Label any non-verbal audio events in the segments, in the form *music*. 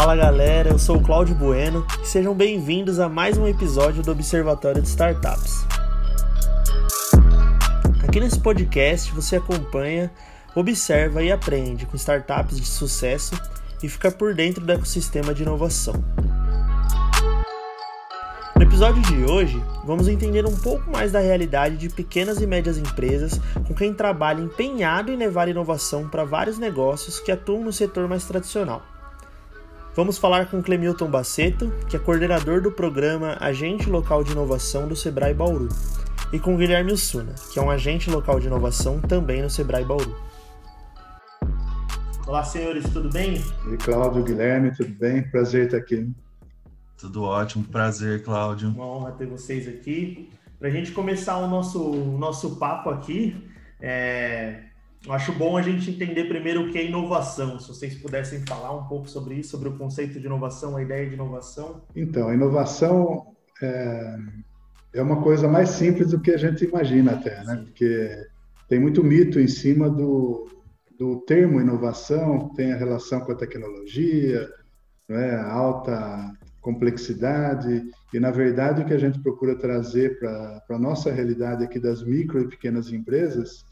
Fala galera, eu sou o Cláudio Bueno e sejam bem-vindos a mais um episódio do Observatório de Startups. Aqui nesse podcast você acompanha, observa e aprende com startups de sucesso e fica por dentro do ecossistema de inovação. No episódio de hoje, vamos entender um pouco mais da realidade de pequenas e médias empresas com quem trabalha empenhado em levar inovação para vários negócios que atuam no setor mais tradicional. Vamos falar com Clemilton Baceto, que é coordenador do programa Agente Local de Inovação do Sebrae Bauru, e com Guilherme Ussuna, que é um agente local de inovação também no Sebrae Bauru. Olá, senhores, tudo bem? Oi, Cláudio, Guilherme, tudo bem? Prazer estar aqui. Tudo ótimo, prazer, Cláudio. Uma honra ter vocês aqui. Para a gente começar o nosso, o nosso papo aqui, é, eu acho bom a gente entender primeiro o que é inovação. Se vocês pudessem falar um pouco sobre isso, sobre o conceito de inovação, a ideia de inovação. Então, a inovação é, é uma coisa mais simples do que a gente imagina até, né? Porque tem muito mito em cima do, do termo inovação, tem a relação com a tecnologia, né? alta complexidade, e na verdade o que a gente procura trazer para a nossa realidade aqui das micro e pequenas empresas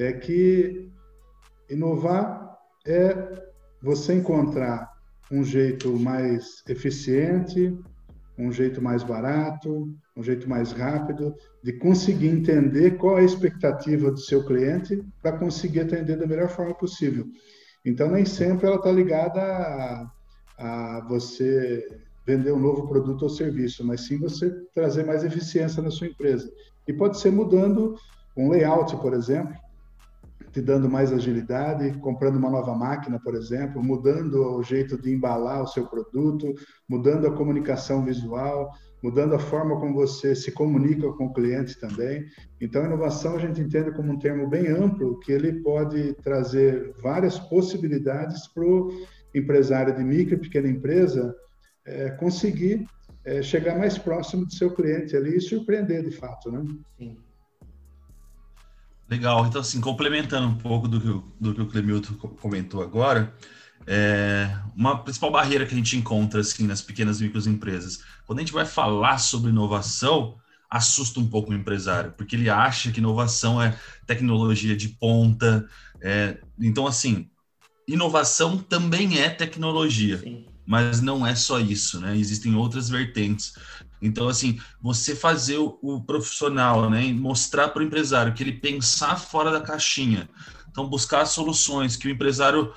é que inovar é você encontrar um jeito mais eficiente, um jeito mais barato, um jeito mais rápido de conseguir entender qual é a expectativa do seu cliente para conseguir atender da melhor forma possível. Então, nem sempre ela está ligada a, a você vender um novo produto ou serviço, mas sim você trazer mais eficiência na sua empresa. E pode ser mudando um layout, por exemplo, te dando mais agilidade, comprando uma nova máquina, por exemplo, mudando o jeito de embalar o seu produto, mudando a comunicação visual, mudando a forma como você se comunica com o cliente também. Então, inovação a gente entende como um termo bem amplo, que ele pode trazer várias possibilidades para o empresário de micro e pequena empresa é, conseguir é, chegar mais próximo do seu cliente ali e surpreender de fato, né? Sim. Legal. Então, assim, complementando um pouco do que, o, do que o Clemilton comentou agora, é, uma principal barreira que a gente encontra assim, nas pequenas e microempresas, quando a gente vai falar sobre inovação, assusta um pouco o empresário, porque ele acha que inovação é tecnologia de ponta. É, então, assim, inovação também é tecnologia. Sim mas não é só isso, né? Existem outras vertentes. Então, assim, você fazer o, profissional, né, mostrar para o empresário que ele pensar fora da caixinha, então buscar soluções que o empresário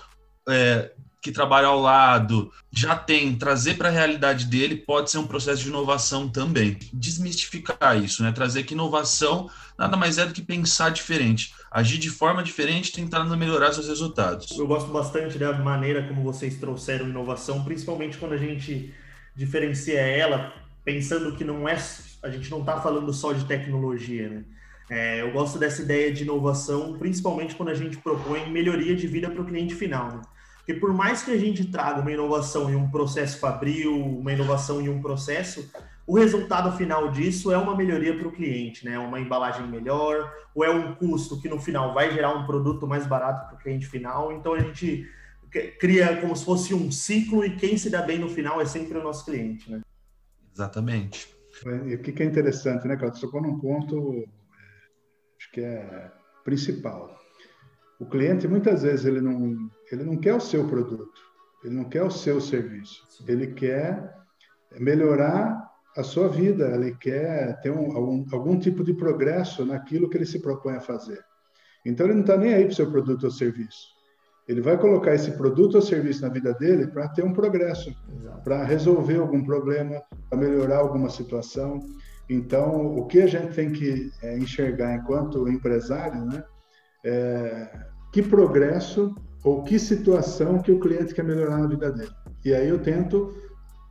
é, que trabalha ao lado já tem, trazer para a realidade dele pode ser um processo de inovação também. Desmistificar isso, né? Trazer que inovação nada mais é do que pensar diferente, agir de forma diferente, tentando melhorar seus resultados. Eu gosto bastante da maneira como vocês trouxeram inovação, principalmente quando a gente diferencia ela, pensando que não é, a gente não está falando só de tecnologia, né? É, eu gosto dessa ideia de inovação, principalmente quando a gente propõe melhoria de vida para o cliente final. Né? Porque por mais que a gente traga uma inovação em um processo fabril, uma inovação em um processo, o resultado final disso é uma melhoria para o cliente, né? Uma embalagem melhor, ou é um custo que no final vai gerar um produto mais barato para o cliente final. Então a gente cria como se fosse um ciclo e quem se dá bem no final é sempre o nosso cliente, né? Exatamente. E o que é interessante, né, Claudio? Você tocou num ponto, é, acho que é principal. O cliente muitas vezes ele não ele não quer o seu produto, ele não quer o seu serviço, ele quer melhorar a sua vida, ele quer ter um, algum, algum tipo de progresso naquilo que ele se propõe a fazer. Então, ele não está nem aí para o seu produto ou serviço. Ele vai colocar esse produto ou serviço na vida dele para ter um progresso, para resolver algum problema, para melhorar alguma situação. Então, o que a gente tem que é, enxergar enquanto empresário, né, é, que progresso ou que situação que o cliente quer melhorar na vida dele. E aí eu tento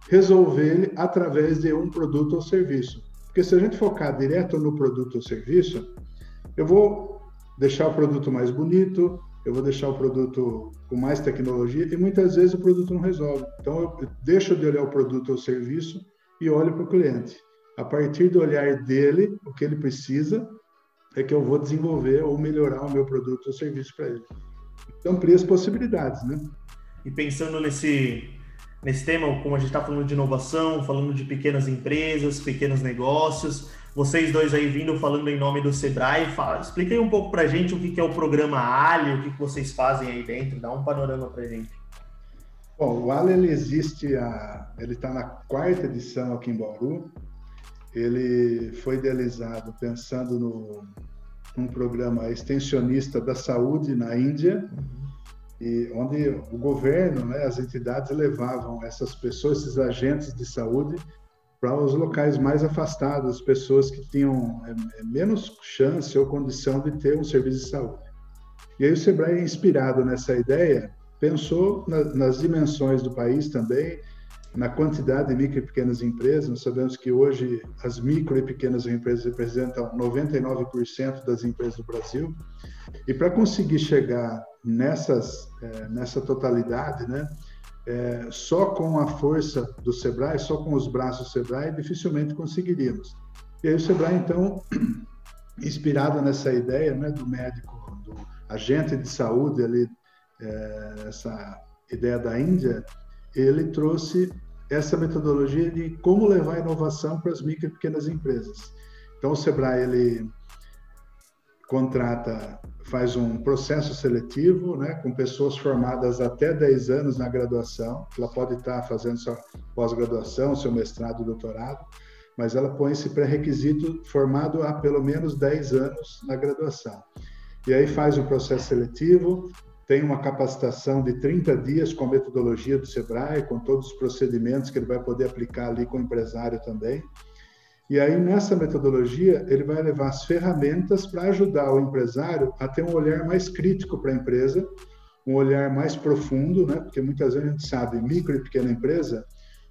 resolver ele através de um produto ou serviço. Porque se a gente focar direto no produto ou serviço, eu vou deixar o produto mais bonito, eu vou deixar o produto com mais tecnologia e muitas vezes o produto não resolve. Então eu deixo de olhar o produto ou serviço e olho para o cliente. A partir do olhar dele, o que ele precisa é que eu vou desenvolver ou melhorar o meu produto ou serviço para ele. Então amplia as possibilidades, né? E pensando nesse nesse tema, como a gente está falando de inovação, falando de pequenas empresas, pequenos negócios. Vocês dois aí vindo falando em nome do Sebrae, fala, explica aí um pouco para a gente o que, é o programa Ali, o que, vocês fazem aí dentro, dá um panorama para a gente. Bom, o Ali ele existe, a, ele está na quarta edição aqui em Bauru. Ele foi idealizado pensando no um programa extensionista da saúde na Índia. Uhum e onde o governo, né, as entidades levavam essas pessoas, esses agentes de saúde, para os locais mais afastados, pessoas que tinham é, é, menos chance ou condição de ter um serviço de saúde. E aí o Sebrae, inspirado nessa ideia, pensou na, nas dimensões do país também, na quantidade de micro e pequenas empresas. Nós sabemos que hoje as micro e pequenas empresas representam 99% das empresas do Brasil. E para conseguir chegar nessas, é, nessa totalidade, né, é, só com a força do Sebrae, só com os braços do Sebrae, dificilmente conseguiríamos. E aí o Sebrae, então, *clears throat* inspirado nessa ideia né, do médico, do agente de saúde ali, é, essa ideia da Índia, ele trouxe essa metodologia de como levar inovação para as micro e pequenas empresas. Então, o Sebrae, ele contrata, faz um processo seletivo, né, com pessoas formadas até 10 anos na graduação, ela pode estar fazendo sua pós-graduação, seu mestrado, doutorado, mas ela põe esse pré-requisito formado há pelo menos 10 anos na graduação. E aí faz o processo seletivo, tem uma capacitação de 30 dias com a metodologia do Sebrae, com todos os procedimentos que ele vai poder aplicar ali com o empresário também. E aí, nessa metodologia, ele vai levar as ferramentas para ajudar o empresário a ter um olhar mais crítico para a empresa, um olhar mais profundo, né? Porque muitas vezes a gente sabe, micro e pequena empresa,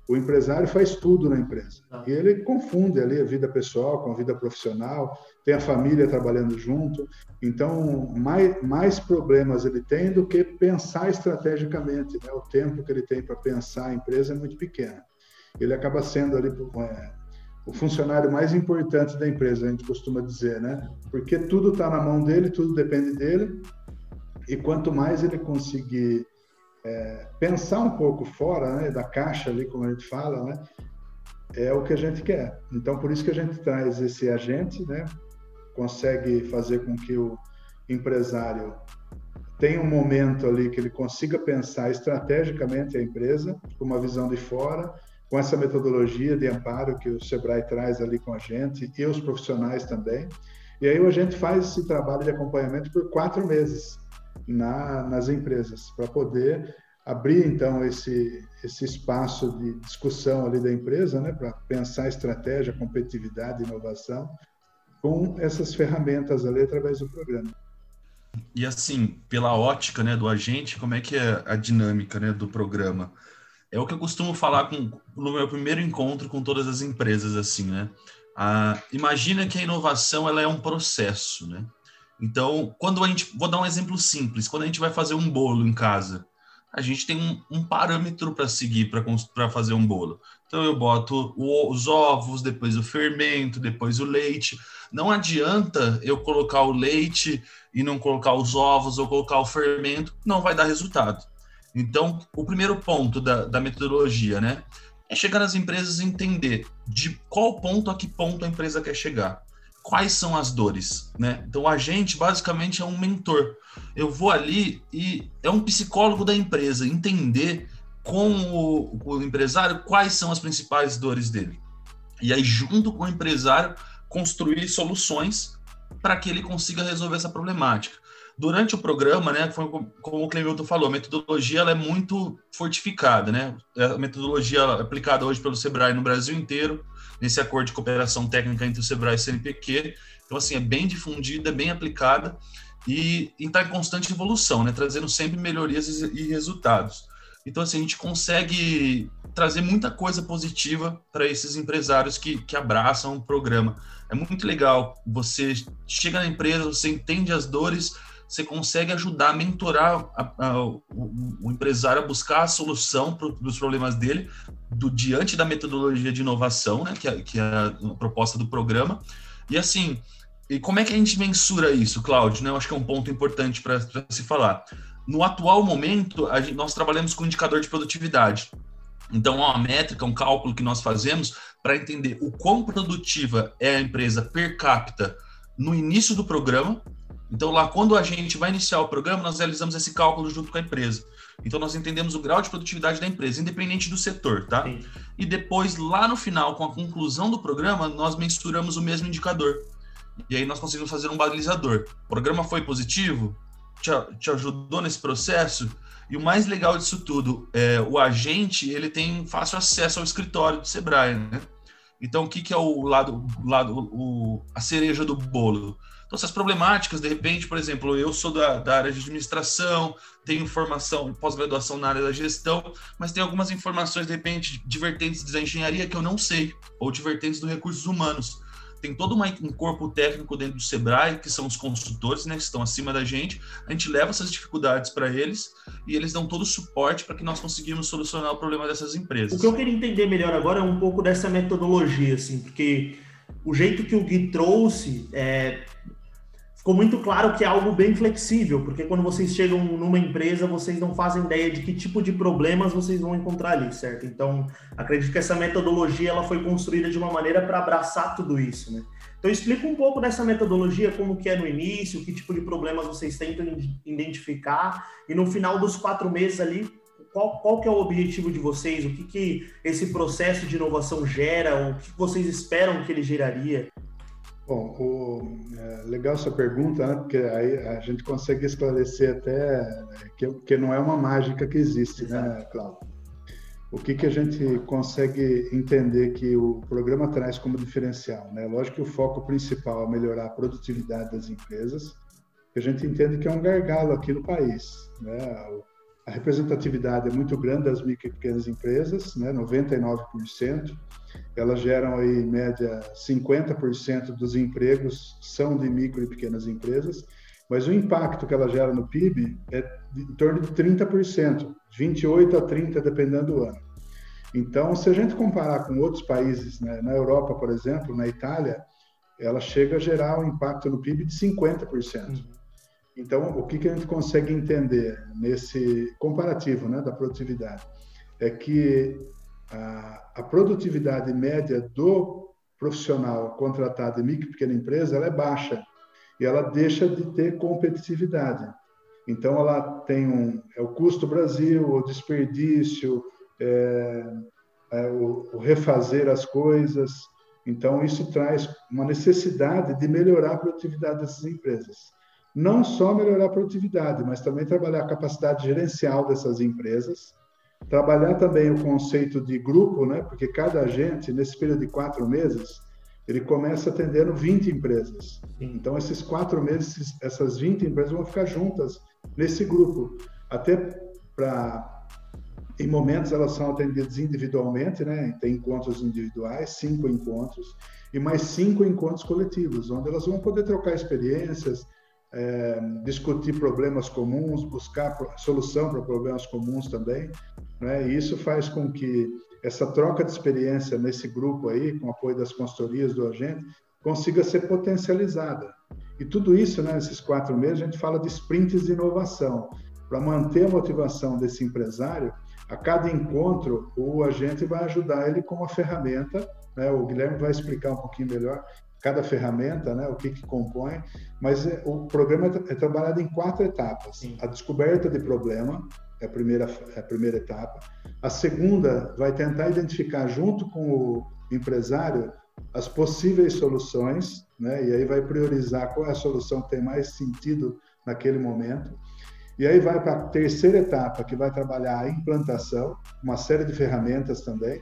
o empresário faz tudo na empresa. Ah. E ele confunde ali a vida pessoal com a vida profissional, tem a família trabalhando junto. Então, mais, mais problemas ele tem do que pensar estrategicamente. Né? O tempo que ele tem para pensar a empresa é muito pequeno. Ele acaba sendo ali é, o funcionário mais importante da empresa, a gente costuma dizer, né? Porque tudo está na mão dele, tudo depende dele. E quanto mais ele conseguir é, pensar um pouco fora né, da caixa ali, como a gente fala, né, é o que a gente quer. Então, por isso que a gente traz esse agente, né, consegue fazer com que o empresário tenha um momento ali que ele consiga pensar estrategicamente a empresa, com uma visão de fora, com essa metodologia de amparo que o Sebrae traz ali com a gente e os profissionais também. E aí a gente faz esse trabalho de acompanhamento por quatro meses na, nas empresas, para poder abrir então esse, esse espaço de discussão ali da empresa, né, para pensar estratégia, competitividade, inovação, com essas ferramentas ali através do programa. E assim, pela ótica né, do agente, como é que é a dinâmica né, do programa? É o que eu costumo falar com, no meu primeiro encontro com todas as empresas, assim, né? Ah, imagina que a inovação ela é um processo, né? Então, quando a gente, vou dar um exemplo simples, quando a gente vai fazer um bolo em casa, a gente tem um, um parâmetro para seguir para fazer um bolo. Então, eu boto o, os ovos, depois o fermento, depois o leite. Não adianta eu colocar o leite e não colocar os ovos ou colocar o fermento, não vai dar resultado. Então, o primeiro ponto da, da metodologia, né, é chegar nas empresas e entender de qual ponto a que ponto a empresa quer chegar quais são as dores, né? Então a gente basicamente é um mentor. Eu vou ali e é um psicólogo da empresa, entender com o, o empresário quais são as principais dores dele. E aí junto com o empresário construir soluções para que ele consiga resolver essa problemática. Durante o programa, né, como o Clemilton falou, a metodologia ela é muito fortificada, né? A metodologia aplicada hoje pelo Sebrae no Brasil inteiro, nesse acordo de cooperação técnica entre o Sebrae e o CNPq. Então, assim, é bem difundida, é bem aplicada e está em constante evolução, né? Trazendo sempre melhorias e resultados. Então, assim, a gente consegue trazer muita coisa positiva para esses empresários que, que abraçam o programa. É muito legal. Você chega na empresa, você entende as dores, você consegue ajudar, mentorar a, a, o, o, empresário a buscar a solução para os problemas dele, do, diante da metodologia de inovação, né, que, é, que é a proposta do programa. E assim, e como é que a gente mensura isso, Cláudio? Né? Eu acho que é um ponto importante para se falar. No atual momento, gente, nós trabalhamos com indicador de produtividade. Então, é uma métrica, um cálculo que nós fazemos para entender o quão produtiva é a empresa per capita no início do programa. Então, lá, quando a gente vai iniciar o programa, nós realizamos esse cálculo junto com a empresa. Então, nós entendemos o grau de produtividade da empresa, independente do setor, tá? Sim. E depois, lá no final, com a conclusão do programa, nós mensuramos o mesmo indicador. E aí nós conseguimos fazer um balizador. O programa foi positivo? Te, te ajudou nesse processo? E o mais legal disso tudo, é, o agente ele tem fácil acesso ao escritório do Sebrae, né? Então, o que, que é o lado, lado o, a cereja do bolo? Então, essas problemáticas, de repente, por exemplo, eu sou da, da área de administração, tenho formação, pós-graduação na área da gestão, mas tem algumas informações, de repente, divertentes da engenharia que eu não sei, ou divertentes do recursos humanos tem todo uma, um corpo técnico dentro do Sebrae, que são os consultores, né, que estão acima da gente. A gente leva essas dificuldades para eles e eles dão todo o suporte para que nós conseguimos solucionar o problema dessas empresas. O que eu queria entender melhor agora é um pouco dessa metodologia, assim, porque o jeito que o Gui trouxe é, ficou muito claro que é algo bem flexível, porque quando vocês chegam numa empresa, vocês não fazem ideia de que tipo de problemas vocês vão encontrar ali, certo? Então, acredito que essa metodologia ela foi construída de uma maneira para abraçar tudo isso, né? Então, explica um pouco dessa metodologia, como que é no início, que tipo de problemas vocês tentam identificar, e no final dos quatro meses ali, qual, qual que é o objetivo de vocês? O que, que esse processo de inovação gera? O que vocês esperam que ele geraria? Bom, o, é, legal sua pergunta, né? porque aí a gente consegue esclarecer até né, que, que não é uma mágica que existe, né, Cláudio? O que, que a gente consegue entender que o programa traz como diferencial? Né? Lógico que o foco principal é melhorar a produtividade das empresas, que a gente entende que é um gargalo aqui no país. Né? A representatividade é muito grande das micro e pequenas empresas, né? 99%. Elas geram aí, em média, 50% dos empregos são de micro e pequenas empresas, mas o impacto que ela gera no PIB é em torno de 30%, 28% a 30%, dependendo do ano. Então, se a gente comparar com outros países, né, na Europa, por exemplo, na Itália, ela chega a gerar um impacto no PIB de 50%. Então, o que, que a gente consegue entender nesse comparativo né, da produtividade? É que a, produtividade média do profissional contratado em micro e pequena empresa ela é baixa e ela deixa de ter competitividade. Então, ela tem um é o custo Brasil, o desperdício, é, é o, o refazer as coisas. Então, isso traz uma necessidade de melhorar a produtividade dessas empresas não só melhorar a produtividade, mas também trabalhar a capacidade gerencial dessas empresas, trabalhar também o conceito de grupo, né? porque cada agente, nesse período de quatro meses, ele começa atendendo 20 empresas. Então, esses quatro meses, essas 20 empresas vão ficar juntas nesse grupo, até para. Em momentos elas são atendidas individualmente, né? Tem encontros individuais, cinco encontros, e mais cinco encontros coletivos, onde elas vão poder trocar experiências, é, discutir problemas comuns, buscar solução para problemas comuns também. Né? E isso faz com que essa troca de experiência nesse grupo aí, com apoio das consultorias do agente, consiga ser potencializada. E tudo isso, né, nesses quatro meses, a gente fala de sprints de inovação. Para manter a motivação desse empresário, a cada encontro, o agente vai ajudar ele com uma ferramenta. Né? O Guilherme vai explicar um pouquinho melhor cada ferramenta, né, o que, que compõe, mas é, o programa é, é trabalhado em quatro etapas. Sim. A descoberta de problema é a, primeira, é a primeira etapa. A segunda vai tentar identificar, junto com o empresário, as possíveis soluções, né, e aí vai priorizar qual é a solução que tem mais sentido naquele momento. E aí vai para a terceira etapa, que vai trabalhar a implantação, uma série de ferramentas também,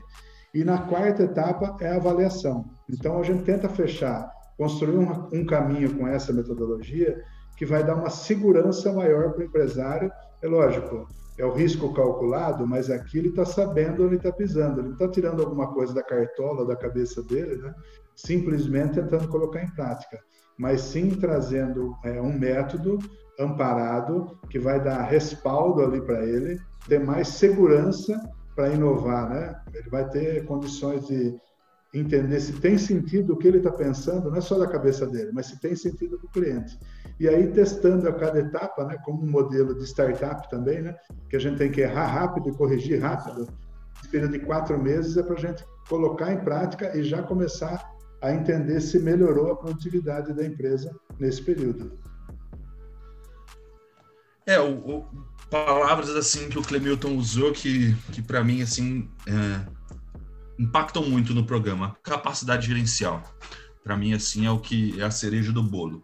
e na quarta etapa é a avaliação. Então a gente tenta fechar, construir um, um caminho com essa metodologia que vai dar uma segurança maior para o empresário. É lógico, é o risco calculado, mas aqui ele está sabendo onde está pisando. Ele está tirando alguma coisa da cartola, da cabeça dele, né? simplesmente tentando colocar em prática, mas sim trazendo é, um método amparado que vai dar respaldo ali para ele, ter mais segurança para inovar, né? Ele vai ter condições de entender se tem sentido o que ele está pensando, não é só da cabeça dele, mas se tem sentido para o cliente. E aí testando a cada etapa, né, como um modelo de startup também, né, que a gente tem que errar rápido e corrigir rápido. Esse período de quatro meses é para a gente colocar em prática e já começar a entender se melhorou a produtividade da empresa nesse período. É, o, o, palavras assim que o Clemilton usou que, que para mim assim é, impactam muito no programa. Capacidade gerencial, para mim assim é o que é a cereja do bolo.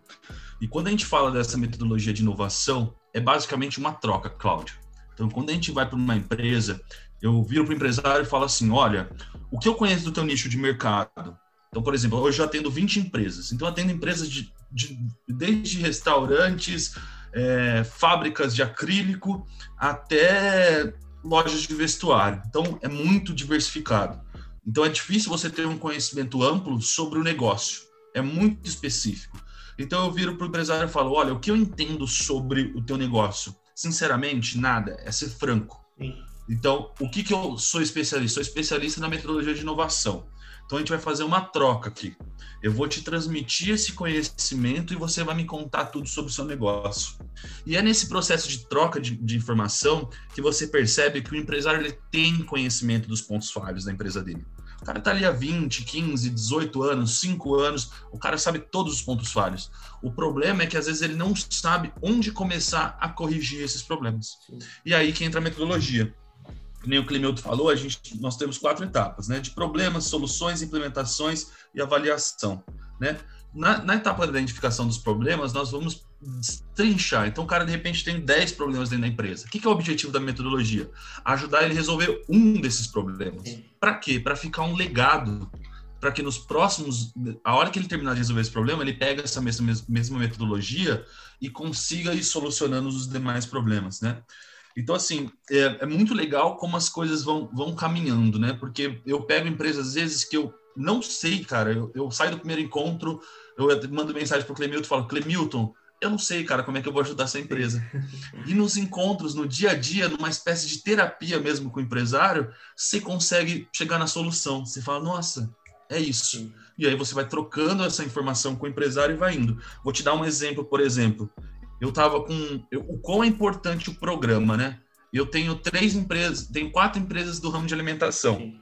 E quando a gente fala dessa metodologia de inovação, é basicamente uma troca, Cláudio. Então, quando a gente vai para uma empresa, eu viro para o empresário e falo assim: olha, o que eu conheço do teu nicho de mercado? Então, por exemplo, hoje eu atendo 20 empresas. Então, eu atendo empresas de, de desde restaurantes, é, fábricas de acrílico, até lojas de vestuário. Então, é muito diversificado. Então, é difícil você ter um conhecimento amplo sobre o negócio. É muito específico. Então, eu viro para o empresário e falo: olha, o que eu entendo sobre o teu negócio? Sinceramente, nada. É ser franco. Sim. Então, o que, que eu sou especialista? Sou especialista na metodologia de inovação. Então, a gente vai fazer uma troca aqui. Eu vou te transmitir esse conhecimento e você vai me contar tudo sobre o seu negócio. E é nesse processo de troca de, de informação que você percebe que o empresário ele tem conhecimento dos pontos falhos da empresa dele. O cara tá ali há 20, 15, 18 anos, 5 anos, o cara sabe todos os pontos falhos. O problema é que às vezes ele não sabe onde começar a corrigir esses problemas. Sim. E aí que entra a metodologia nem o Clemilton falou, a gente, nós temos quatro etapas, né? De problemas, soluções, implementações e avaliação, né? Na, na, etapa da identificação dos problemas, nós vamos trinchar. Então, o cara, de repente, tem 10 problemas dentro da empresa. O que, que é o objetivo da metodologia? Ajudar ele a resolver um desses problemas. Para quê? Para ficar um legado. Para que nos próximos, a hora que ele terminar de resolver esse problema, ele pega essa mesma, mesma metodologia e consiga ir solucionando os demais problemas, né? Então, assim, é, é, muito legal como as coisas vão, vão caminhando, né? Porque eu pego empresas, às vezes, que eu não sei, cara. Eu, eu saio do primeiro encontro, eu mando mensagem para o Clemilton e falo, Clemilton, eu não sei, cara, como é que eu vou ajudar essa empresa. E nos encontros, no dia a dia, numa espécie de terapia mesmo com o empresário, você consegue chegar na solução. Você fala, nossa, é isso. Sim. E aí você vai trocando essa informação com o empresário e vai indo. Vou te dar um exemplo, por exemplo eu estava com eu, o quão é importante o programa, né? Eu tenho três empresas, tenho quatro empresas do ramo de alimentação. Sim.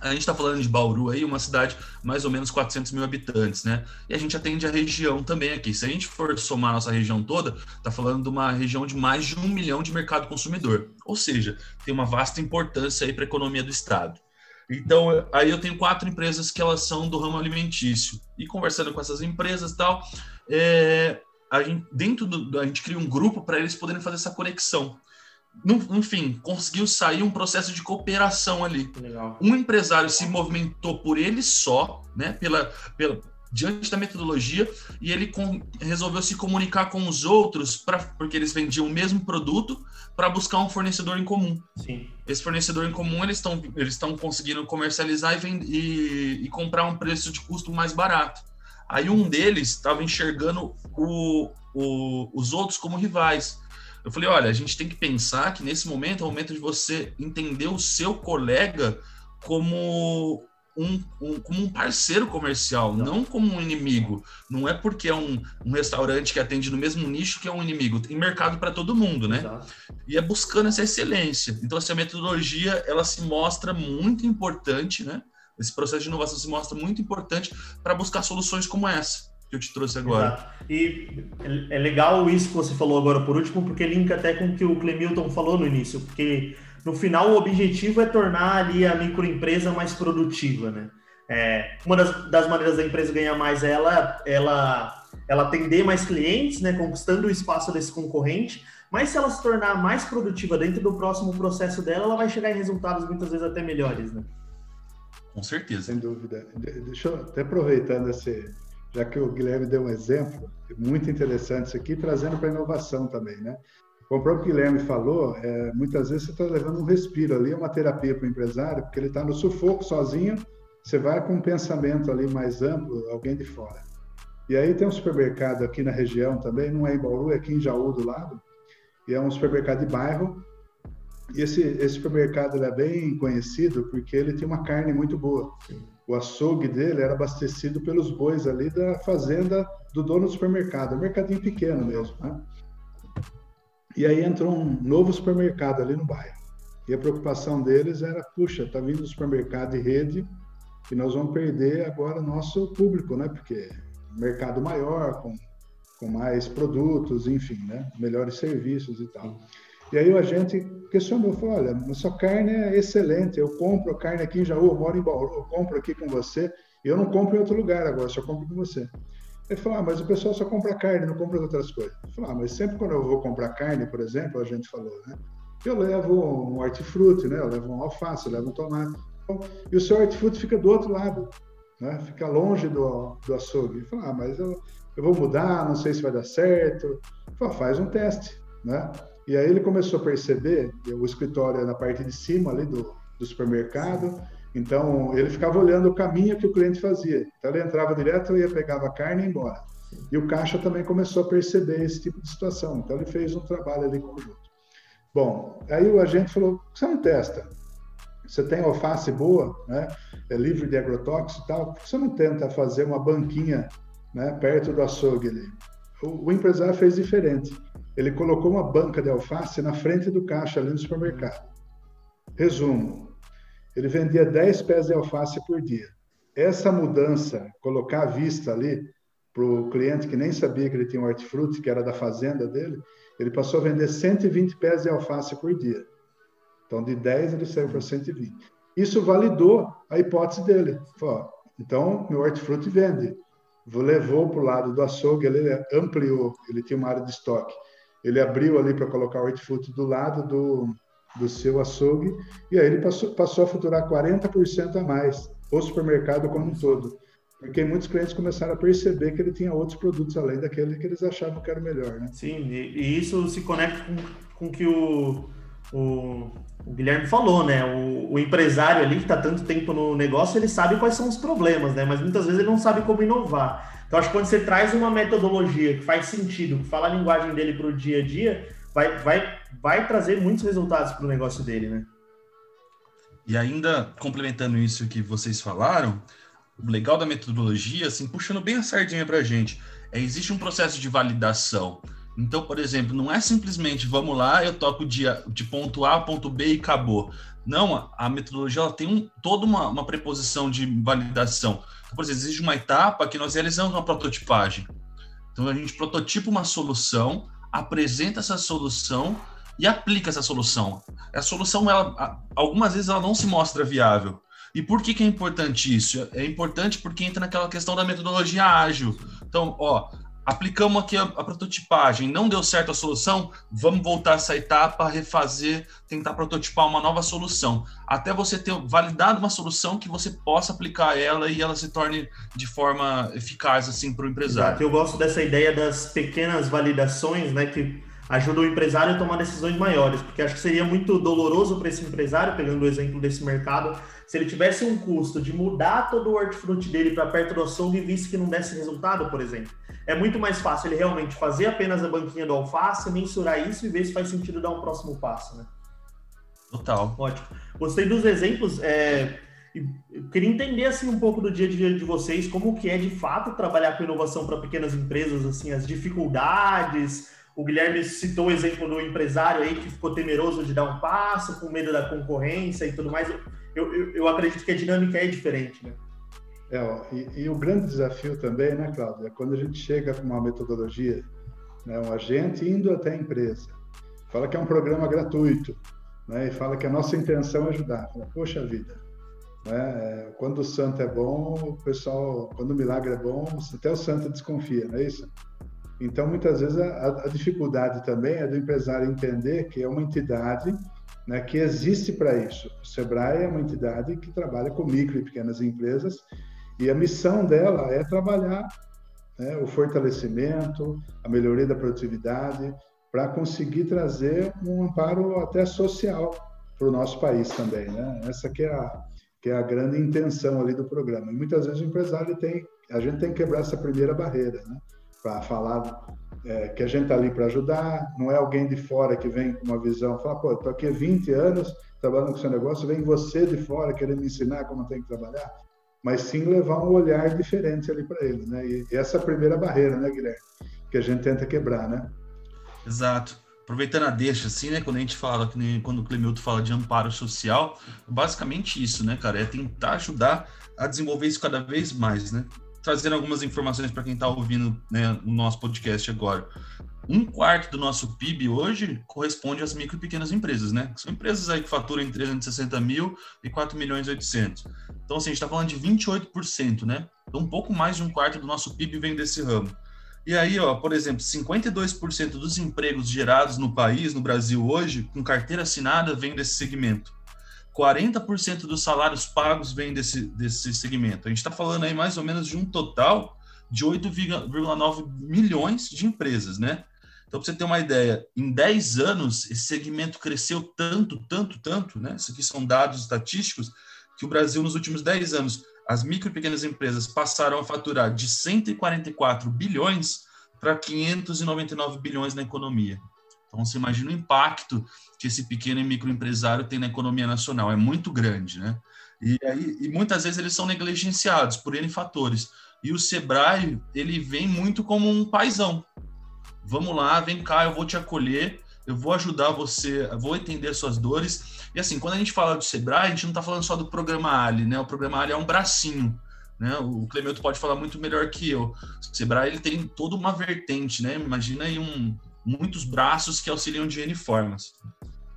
A gente está falando de Bauru aí, uma cidade mais ou menos 400 mil habitantes, né? E a gente atende a região também aqui. Se a gente for somar nossa região toda, está falando de uma região de mais de um milhão de mercado consumidor. Ou seja, tem uma vasta importância aí para a economia do estado. Então, aí eu tenho quatro empresas que elas são do ramo alimentício. E conversando com essas empresas e tal, é, a gente, dentro do, a gente cria um grupo para eles poderem fazer essa conexão. Enfim, conseguiu sair um processo de cooperação ali. Legal. Um empresário se movimentou por ele só, né, pela, pela, diante da metodologia, e ele com, resolveu se comunicar com os outros, pra, porque eles vendiam o mesmo produto, para buscar um fornecedor em comum. Sim. Esse fornecedor em comum eles estão eles conseguindo comercializar e, vend, e, e comprar um preço de custo mais barato. Aí um deles estava enxergando o, o, os outros como rivais. Eu falei, olha, a gente tem que pensar que nesse momento é o momento de você entender o seu colega como um, um, como um parceiro comercial, não. não. como um inimigo. Não é porque é um, um, restaurante que atende no mesmo nicho que é um inimigo. Tem mercado para todo mundo, né? Exato. E é buscando essa excelência. Então, essa metodologia, ela se mostra muito importante, né? Esse processo de inovação se mostra muito importante para buscar soluções como essa que eu te trouxe agora. Exato. E é legal isso que você falou agora por último, porque linka até com o que o Clemilton falou no início, porque no final o objetivo é tornar ali a microempresa mais produtiva, né? É, uma das, das, maneiras da empresa ganhar mais é ela, ela, ela atender mais clientes, né, conquistando o espaço desse concorrente, mas se ela se tornar mais produtiva dentro do próximo processo dela, ela vai chegar em resultados muitas vezes até melhores, né? Com certeza. Sem dúvida. Deixa eu até aproveitando esse, já que o Guilherme deu um exemplo, muito interessante isso aqui, trazendo para a inovação também, né? Como o próprio Guilherme falou, é, muitas vezes você está levando um respiro ali, uma terapia para o empresário, porque ele está no sufoco sozinho, você vai com um pensamento ali mais amplo, alguém de fora. E aí tem um supermercado aqui na região também, não é em Bauru, é aqui em Jaú do lado, e é um supermercado de bairro, e esse, esse supermercado é bem conhecido porque ele tem uma carne muito boa. O açougue dele era abastecido pelos bois ali da fazenda do dono do supermercado, um mercadinho pequeno mesmo, né? E aí entrou um novo supermercado ali no bairro. E a preocupação deles era, puxa, está vindo o supermercado e rede e nós vamos perder agora nosso público, né? Porque mercado maior, com, com mais produtos, enfim, né? Melhores serviços e tal. E aí a gente questionou, falou, olha, sua carne é excelente, eu compro carne aqui em Jaú, eu moro em Bauru, eu compro aqui com você, e eu não compro em outro lugar agora, só compro com você. Ele falou, ah, mas o pessoal só compra carne, não compra outras coisas. Eu falei, ah, mas sempre quando eu vou comprar carne, por exemplo, a gente falou, né? Eu levo um hortifruti, né? Eu levo um alface, eu levo um tomate. E o seu hortifruti fica do outro lado, né? Fica longe do, do açougue. Eu falei, ah, mas eu, eu vou mudar, não sei se vai dar certo. Falei, ah, faz um teste, né? E aí ele começou a perceber, o escritório é na parte de cima ali do, do supermercado, então, ele ficava olhando o caminho que o cliente fazia. Então, ele entrava direto, ia pegava a carne e ia embora. E o caixa também começou a perceber esse tipo de situação. Então, ele fez um trabalho ali conjunto. Bom, aí o agente falou: você não testa? Você tem alface boa, né? É livre de agrotóxico e tal. Por que você não tenta fazer uma banquinha né, perto do açougue ali? O, o empresário fez diferente. Ele colocou uma banca de alface na frente do caixa ali no supermercado. Resumo: ele vendia 10 pés de alface por dia. Essa mudança, colocar a vista ali para o cliente que nem sabia que ele tinha um hortifruti, que era da fazenda dele, ele passou a vender 120 pés de alface por dia. Então, de 10 ele saiu para 120. Isso validou a hipótese dele. Falou, então, meu hortifruti vende. Levou para o lado do açougue, ele ampliou, ele tinha uma área de estoque. Ele abriu ali para colocar o hortifruti do lado do, do seu açougue, e aí ele passou, passou a faturar 40% a mais, o supermercado como um todo. Porque muitos clientes começaram a perceber que ele tinha outros produtos além daquele que eles achavam que era melhor, né? Sim, e, isso se conecta com, com que o, o, o, Guilherme falou, né? O, o empresário ali que está tanto tempo no negócio, ele sabe quais são os problemas, né? Mas muitas vezes ele não sabe como inovar. Então, acho que quando você traz uma metodologia que faz sentido, que fala a linguagem dele para o dia a dia, vai, vai, vai trazer muitos resultados para o negócio dele, né? E ainda complementando isso que vocês falaram, o legal da metodologia, assim, puxando bem a sardinha para a gente, é existe um processo de validação. Então, por exemplo, não é simplesmente vamos lá, eu toco de, de ponto A a ponto B e acabou. Não, a metodologia ela tem um, toda uma, uma preposição de validação. Por exemplo, existe uma etapa que nós realizamos uma prototipagem. Então, a gente prototipa uma solução, apresenta essa solução e aplica essa solução. A solução, ela, algumas vezes, ela não se mostra viável. E por que, que é importante isso? É importante porque entra naquela questão da metodologia ágil. Então, ó, aplicamos aqui a, a, prototipagem, não deu certo a solução, vamos voltar essa etapa, refazer, tentar prototipar uma nova solução, até você ter validado uma solução que você possa aplicar ela e ela se torne de forma eficaz assim para o empresário. Exato. Eu gosto dessa ideia das pequenas validações, né, que ajuda o empresário a tomar decisões maiores, porque acho que seria muito doloroso para esse empresário, pegando o exemplo desse mercado, se ele tivesse um custo de mudar todo o hortifruti dele para perto do açougue e visse que não desse resultado, por exemplo. É muito mais fácil ele realmente fazer apenas a banquinha do alface, mensurar isso e ver se faz sentido dar um próximo passo, né? Total. Ótimo. Gostei dos exemplos. É... Eu queria entender assim um pouco do dia a dia de vocês, como que é de fato trabalhar com inovação para pequenas empresas, assim, as dificuldades, o Guilherme citou o exemplo do empresário aí que ficou temeroso de dar um passo, com medo da concorrência e tudo mais. Eu, eu, eu acredito que a dinâmica é diferente, né? É, ó, e, e, o grande desafio também, né, Cláudia, é quando a gente chega com uma metodologia, né, um agente indo até a empresa, fala que é um programa gratuito, né, e fala que a nossa intenção é ajudar. Fala, Poxa vida, né, é, quando o santo é bom, o pessoal, quando o milagre é bom, até o santo desconfia, não é isso? Então, muitas vezes, a, a dificuldade também é do empresário entender que é uma entidade né, que existe para isso. O Sebrae é uma entidade que trabalha com micro e pequenas empresas e a missão dela é trabalhar né, o fortalecimento, a melhoria da produtividade, para conseguir trazer um amparo até social para o nosso país também. Né? Essa que é, a, que é a grande intenção ali do programa. E muitas vezes o empresário tem, a gente tem que quebrar essa primeira barreira, né? para falar é, que a gente está ali para ajudar, não é alguém de fora que vem com uma visão, fala, pô, estou aqui há 20 anos trabalhando com seu negócio, vem você de fora querendo me ensinar como tem que trabalhar, mas sim levar um olhar diferente ali para ele, né? E essa é a primeira barreira, né, Guilherme, que a gente tenta quebrar, né? Exato. aproveitando a deixa, assim, né? Quando a gente fala, quando o Clemilton fala de amparo social, basicamente isso, né, cara? É tentar ajudar a desenvolver isso cada vez mais, né? Trazendo algumas informações para quem está ouvindo né, o nosso podcast agora. Um quarto do nosso PIB hoje corresponde às micro e pequenas empresas, né? São empresas aí que faturam entre 360 mil e 4 milhões e 800. Então, assim, a gente está falando de 28%, né? Então, um pouco mais de um quarto do nosso PIB vem desse ramo. E aí, ó, por exemplo, 52% dos empregos gerados no país, no Brasil hoje, com carteira assinada, vem desse segmento. 40% dos salários pagos vem desse, desse segmento. A gente está falando aí mais ou menos de um total de 8,9 milhões de empresas, né? Então, para você ter uma ideia, em 10 anos, esse segmento cresceu tanto, tanto, tanto, né? Isso aqui são dados estatísticos, que o Brasil, nos últimos 10 anos, as micro e pequenas empresas passaram a faturar de 144 bilhões para 599 bilhões na economia. Então, você imagina o impacto que esse pequeno e microempresário tem na economia nacional. É muito grande, né? E, aí, e muitas vezes eles são negligenciados por N fatores. E o Sebrae, ele vem muito como um paizão. Vamos lá, vem cá, eu vou te acolher, eu vou ajudar você, vou entender suas dores. E assim, quando a gente fala do Sebrae, a gente não está falando só do programa Ali, né? O programa Ali é um bracinho. Né? O Clemento pode falar muito melhor que eu. O Sebrae ele tem toda uma vertente, né? Imagina aí um, muitos braços que auxiliam de N formas.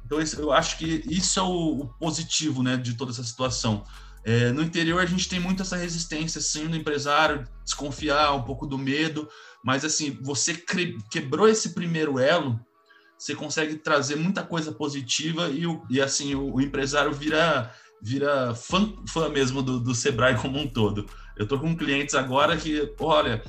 Então, eu acho que isso é o, o positivo né, de toda essa situação. É, no interior, a gente tem muito essa resistência, sim, do empresário, desconfiar, um pouco do medo, mas, assim, você quebrou esse primeiro elo, você consegue trazer muita coisa positiva e, e assim, o, o empresário vira vira fã, fã mesmo do, do Sebrae como um todo. Eu estou com clientes agora que, olha,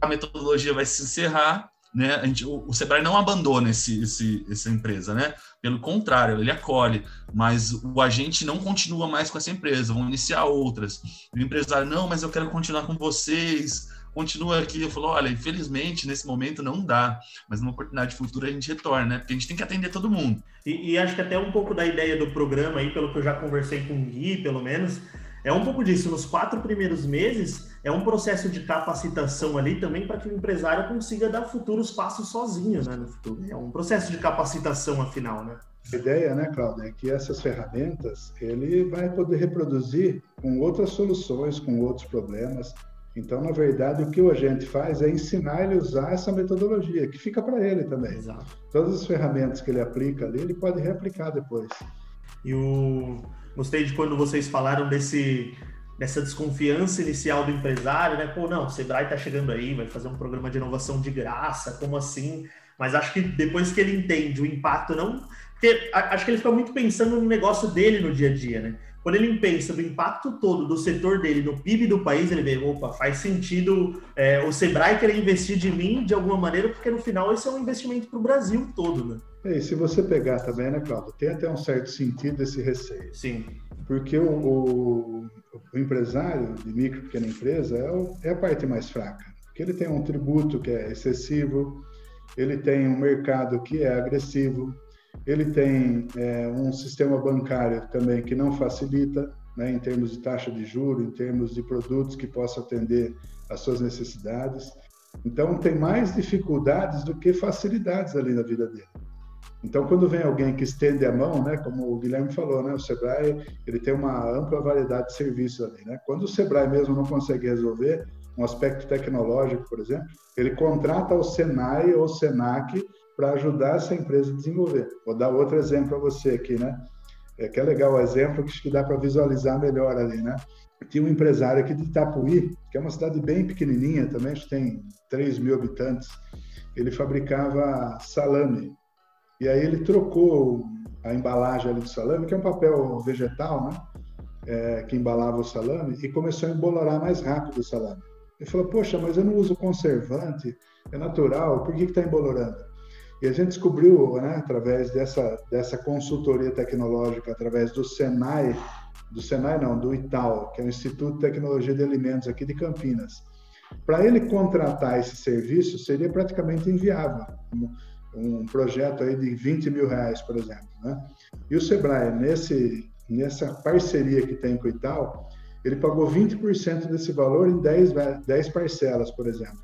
a metodologia vai se encerrar, né? Gente, o, o Sebrae não abandona esse, esse, essa empresa, né? Pelo contrário, ele acolhe, mas o agente não continua mais com essa empresa, vão iniciar outras. O empresário, não, mas eu quero continuar com vocês, continua aqui. Eu falo, olha, infelizmente, nesse momento não dá, mas numa oportunidade futura a gente retorna, né? Porque a gente tem que atender todo mundo. E, e acho que até um pouco da ideia do programa aí, pelo que eu já conversei com o Gui, pelo menos, é um pouco disso. Nos quatro primeiros meses, é um processo de capacitação ali também para que o empresário consiga dar futuros passos sozinho, né? No futuro. É um processo de capacitação, afinal, né? A ideia, né, Cláudia, é que essas ferramentas ele vai poder reproduzir com outras soluções, com outros problemas. Então, na verdade, o que o agente faz é ensinar ele a usar essa metodologia, que fica para ele também. Exato. Todas as ferramentas que ele aplica ali, ele pode reaplicar depois. E o gostei de quando vocês falaram desse dessa desconfiança inicial do empresário, né? Pô, não, o Sebrae está chegando aí, vai fazer um programa de inovação de graça, como assim? Mas acho que depois que ele entende o impacto, não. Porque acho que ele fica muito pensando no negócio dele no dia a dia, né? Quando ele pensa do impacto todo do setor dele no PIB do país, ele vê, opa, faz sentido é, o Sebrae querer investir de mim de alguma maneira, porque no final esse é um investimento para o Brasil todo, né? É, e se você pegar também, né, Cláudio, tem até um certo sentido esse receio. Sim. Porque o, o, o empresário de micro e pequena empresa é, o, é a parte mais fraca. Porque ele tem um tributo que é excessivo, ele tem um mercado que é agressivo, ele tem é, um sistema bancário também que não facilita, né, em termos de taxa de juro, em termos de produtos que possam atender às suas necessidades. Então, tem mais dificuldades do que facilidades ali na vida dele. Então, quando vem alguém que estende a mão, né, como o Guilherme falou, né, o Sebrae ele tem uma ampla variedade de serviços ali. Né? Quando o Sebrae mesmo não consegue resolver um aspecto tecnológico, por exemplo, ele contrata o Senai ou o Senac para ajudar essa empresa a desenvolver. Vou dar outro exemplo para você aqui, né? É que é legal o exemplo que, que dá para visualizar melhor ali, né? Tinha um empresário aqui de Itapuí, que é uma cidade bem pequenininha também, acho que tem 3 mil habitantes. Ele fabricava salame. E aí ele trocou a embalagem ali do salame, que é um papel vegetal, né? É, que embalava o salame, e começou a embolorar mais rápido o salame. Ele falou, poxa, mas eu não uso conservante, é natural, por que está embolorando? E a gente descobriu, né, através dessa, dessa consultoria tecnológica, através do Senai, do Senai não, do ITAL, que é o Instituto de Tecnologia de Alimentos aqui de Campinas. Para ele contratar esse serviço, seria praticamente inviável. Um, um projeto aí de 20 mil reais, por exemplo. Né? E o Sebrae, nesse, nessa parceria que tem com o ITAL, ele pagou 20% desse valor em 10, 10 parcelas, por exemplo.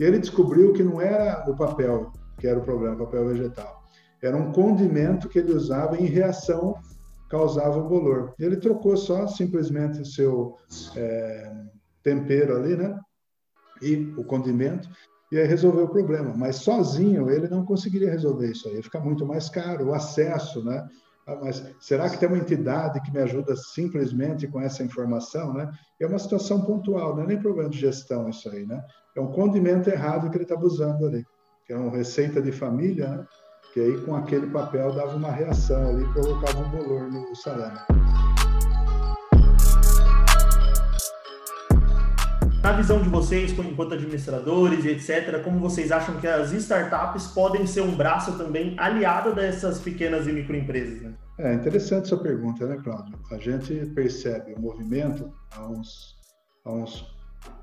E ele descobriu que não era o papel, que era o problema, papel vegetal. era um condimento que ele usava em reação causava o bolor. Ele trocou só simplesmente o seu é, tempero ali, né? E o condimento, e aí resolveu o problema. Mas sozinho ele não conseguiria resolver isso aí, ia ficar muito mais caro, o acesso, né? Ah, mas será que tem uma entidade que me ajuda simplesmente com essa informação, né? É uma situação pontual, não é nem problema de gestão isso aí, né? É um condimento errado que ele está abusando ali, que é uma receita de família, né? que aí com aquele papel dava uma reação ali, provocava um bolor no salame. Na visão de vocês, enquanto administradores e etc., como vocês acham que as startups podem ser um braço também aliado dessas pequenas e microempresas? Né? É interessante essa pergunta, né, Cláudio? A gente percebe o movimento há uns, há uns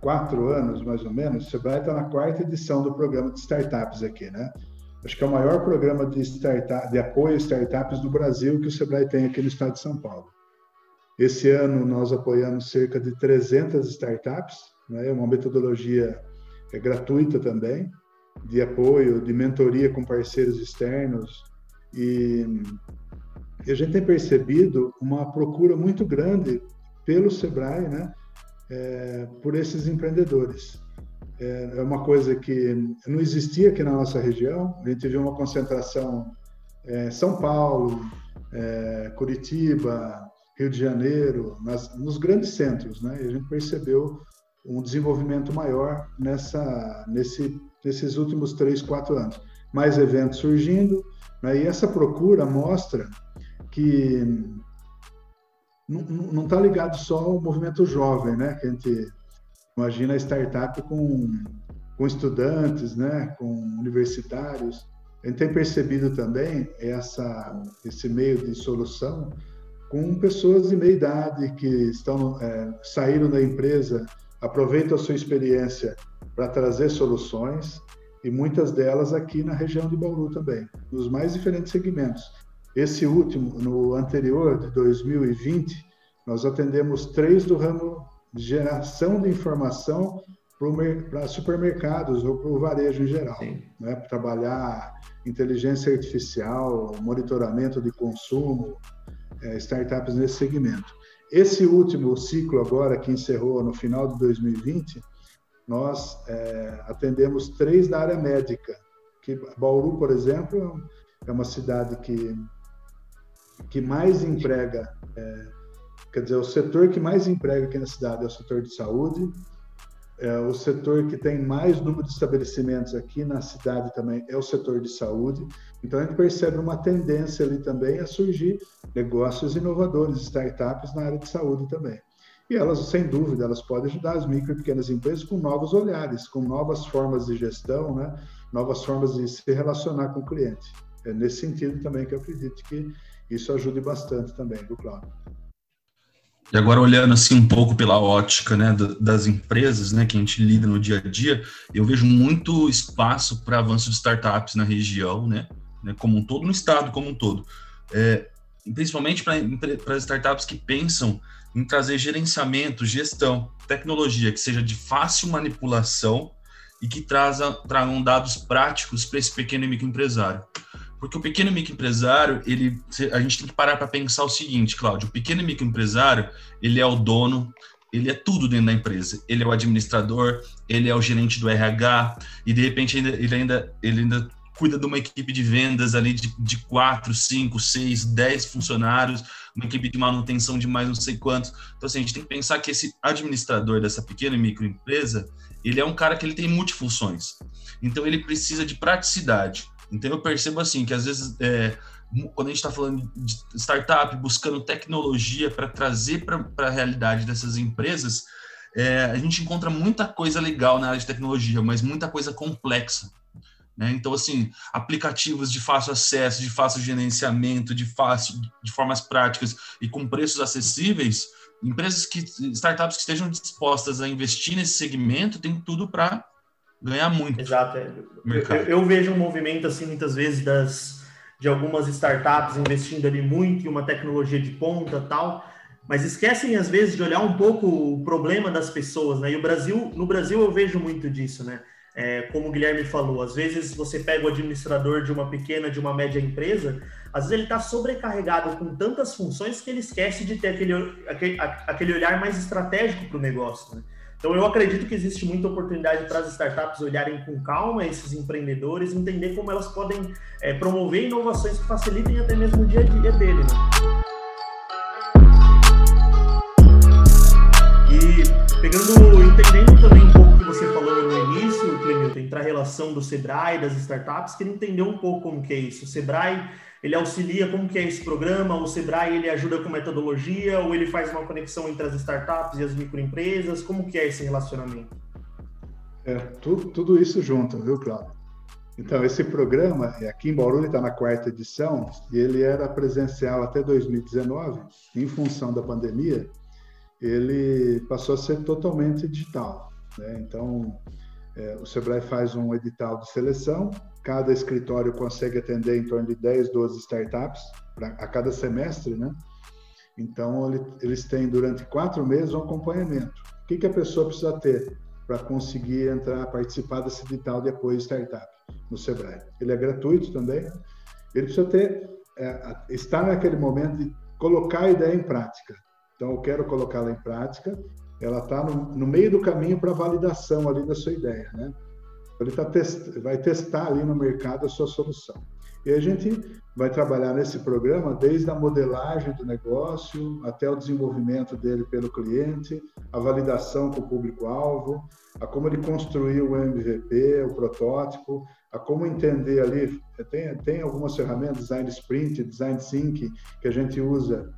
quatro anos, mais ou menos. O Sebrae está na quarta edição do programa de startups aqui, né? Acho que é o maior programa de, startup, de apoio a startups do Brasil que o Sebrae tem aqui no estado de São Paulo. Esse ano nós apoiamos cerca de 300 startups, né? é uma metodologia é gratuita também, de apoio, de mentoria com parceiros externos. E, e a gente tem percebido uma procura muito grande pelo Sebrae, né? É, por esses empreendedores é, é uma coisa que não existia aqui na nossa região. A gente viu uma concentração é, São Paulo, é, Curitiba, Rio de Janeiro, nas, nos grandes centros, né? E a gente percebeu um desenvolvimento maior nessa, nesse, nesses últimos três, quatro anos. Mais eventos surgindo, né? e essa procura mostra que não está ligado só ao movimento jovem, né? Que a gente Imagina startup com, com estudantes, né, com universitários. A gente tem percebido também essa, esse meio de solução com pessoas de meia idade que estão é, saíram da empresa, aproveitam a sua experiência para trazer soluções e muitas delas aqui na região de Bauru também, nos mais diferentes segmentos. Esse último, no anterior de 2020, nós atendemos três do ramo geração de informação para supermercados ou para o varejo em geral, né? para trabalhar inteligência artificial, monitoramento de consumo, é, startups nesse segmento. Esse último ciclo agora que encerrou no final de 2020, nós é, atendemos três da área médica. Que Bauru, por exemplo, é uma cidade que que mais emprega é, Quer dizer, o setor que mais emprega aqui na cidade é o setor de saúde, é o setor que tem mais número de estabelecimentos aqui na cidade também é o setor de saúde. Então a gente percebe uma tendência ali também a surgir negócios inovadores, startups na área de saúde também. E elas, sem dúvida, elas podem ajudar as micro e pequenas empresas com novos olhares, com novas formas de gestão, né? novas formas de se relacionar com o cliente. É nesse sentido também que eu acredito que isso ajude bastante também, do Cláudio. E agora olhando assim um pouco pela ótica né, das empresas né, que a gente lida no dia a dia, eu vejo muito espaço para avanço de startups na região, né, né, como um todo, no estado como um todo. É, principalmente para startups que pensam em trazer gerenciamento, gestão, tecnologia que seja de fácil manipulação e que traza, tragam dados práticos para esse pequeno e microempresário. Porque o pequeno microempresário, ele, a gente tem que parar para pensar o seguinte, Cláudio, o pequeno microempresário, ele é o dono, ele é tudo dentro da empresa. Ele é o administrador, ele é o gerente do RH, e de repente ainda, ele, ainda, ele ainda cuida de uma equipe de vendas ali de, de 4, 5, 6, 10 funcionários, uma equipe de manutenção de mais não sei quantos. Então, assim, a gente tem que pensar que esse administrador dessa pequena e microempresa, ele é um cara que ele tem multifunções. Então, ele precisa de praticidade. Então eu percebo assim que às vezes é, quando a gente está falando de startup, buscando tecnologia para trazer para a realidade dessas empresas, é, a gente encontra muita coisa legal na área de tecnologia, mas muita coisa complexa. Né? Então, assim, aplicativos de fácil acesso, de fácil gerenciamento, de fácil, de formas práticas e com preços acessíveis, empresas que, startups que estejam dispostas a investir nesse segmento, tem tudo para ganhar muito. Exato. É. Eu, eu, vejo um movimento assim muitas vezes das de algumas startups investindo ali muito em uma tecnologia de ponta tal, mas esquecem às vezes de olhar um pouco o problema das pessoas, né? E o Brasil, no Brasil eu vejo muito disso, né? É, como o Guilherme falou, às vezes você pega o administrador de uma pequena, de uma média empresa, às vezes ele está sobrecarregado com tantas funções que ele esquece de ter aquele, aquele, aquele olhar mais estratégico para o negócio. Né? Então, eu acredito que existe muita oportunidade para as startups olharem com calma esses empreendedores, entender como elas podem é, promover inovações que facilitem até mesmo o dia a dia dele. Né? E pegando, entendendo também um pouco o que você falou no início, Clemilton, entre a relação do Sebrae, das startups, queria entender um pouco como que é isso. O Sebrae ele auxilia como que é esse programa, o Sebrae ele ajuda com metodologia ou ele faz uma conexão entre as startups e as microempresas, como que é esse relacionamento? É, tudo, tudo isso junto, viu, Cláudio? Então, esse programa, aqui em Bauru, está na quarta edição, e ele era presencial até 2019, em função da pandemia, ele passou a ser totalmente digital. Né? Então, é, o Sebrae faz um edital de seleção, cada escritório consegue atender em torno de 10, 12 startups pra, a cada semestre, né? Então, ele, eles têm durante quatro meses um acompanhamento. O que, que a pessoa precisa ter para conseguir entrar, participar desse edital de apoio startup no Sebrae? Ele é gratuito também. Ele precisa ter, é, estar naquele momento de colocar a ideia em prática. Então, eu quero colocá-la em prática. Ela está no, no meio do caminho para validação ali da sua ideia, né? Ele tá test... vai testar ali no mercado a sua solução. E a gente vai trabalhar nesse programa desde a modelagem do negócio até o desenvolvimento dele pelo cliente, a validação com o público-alvo, a como ele construiu o MVP, o protótipo, a como entender ali. Tem, tem algumas ferramentas, Design Sprint, Design Sync, que a gente usa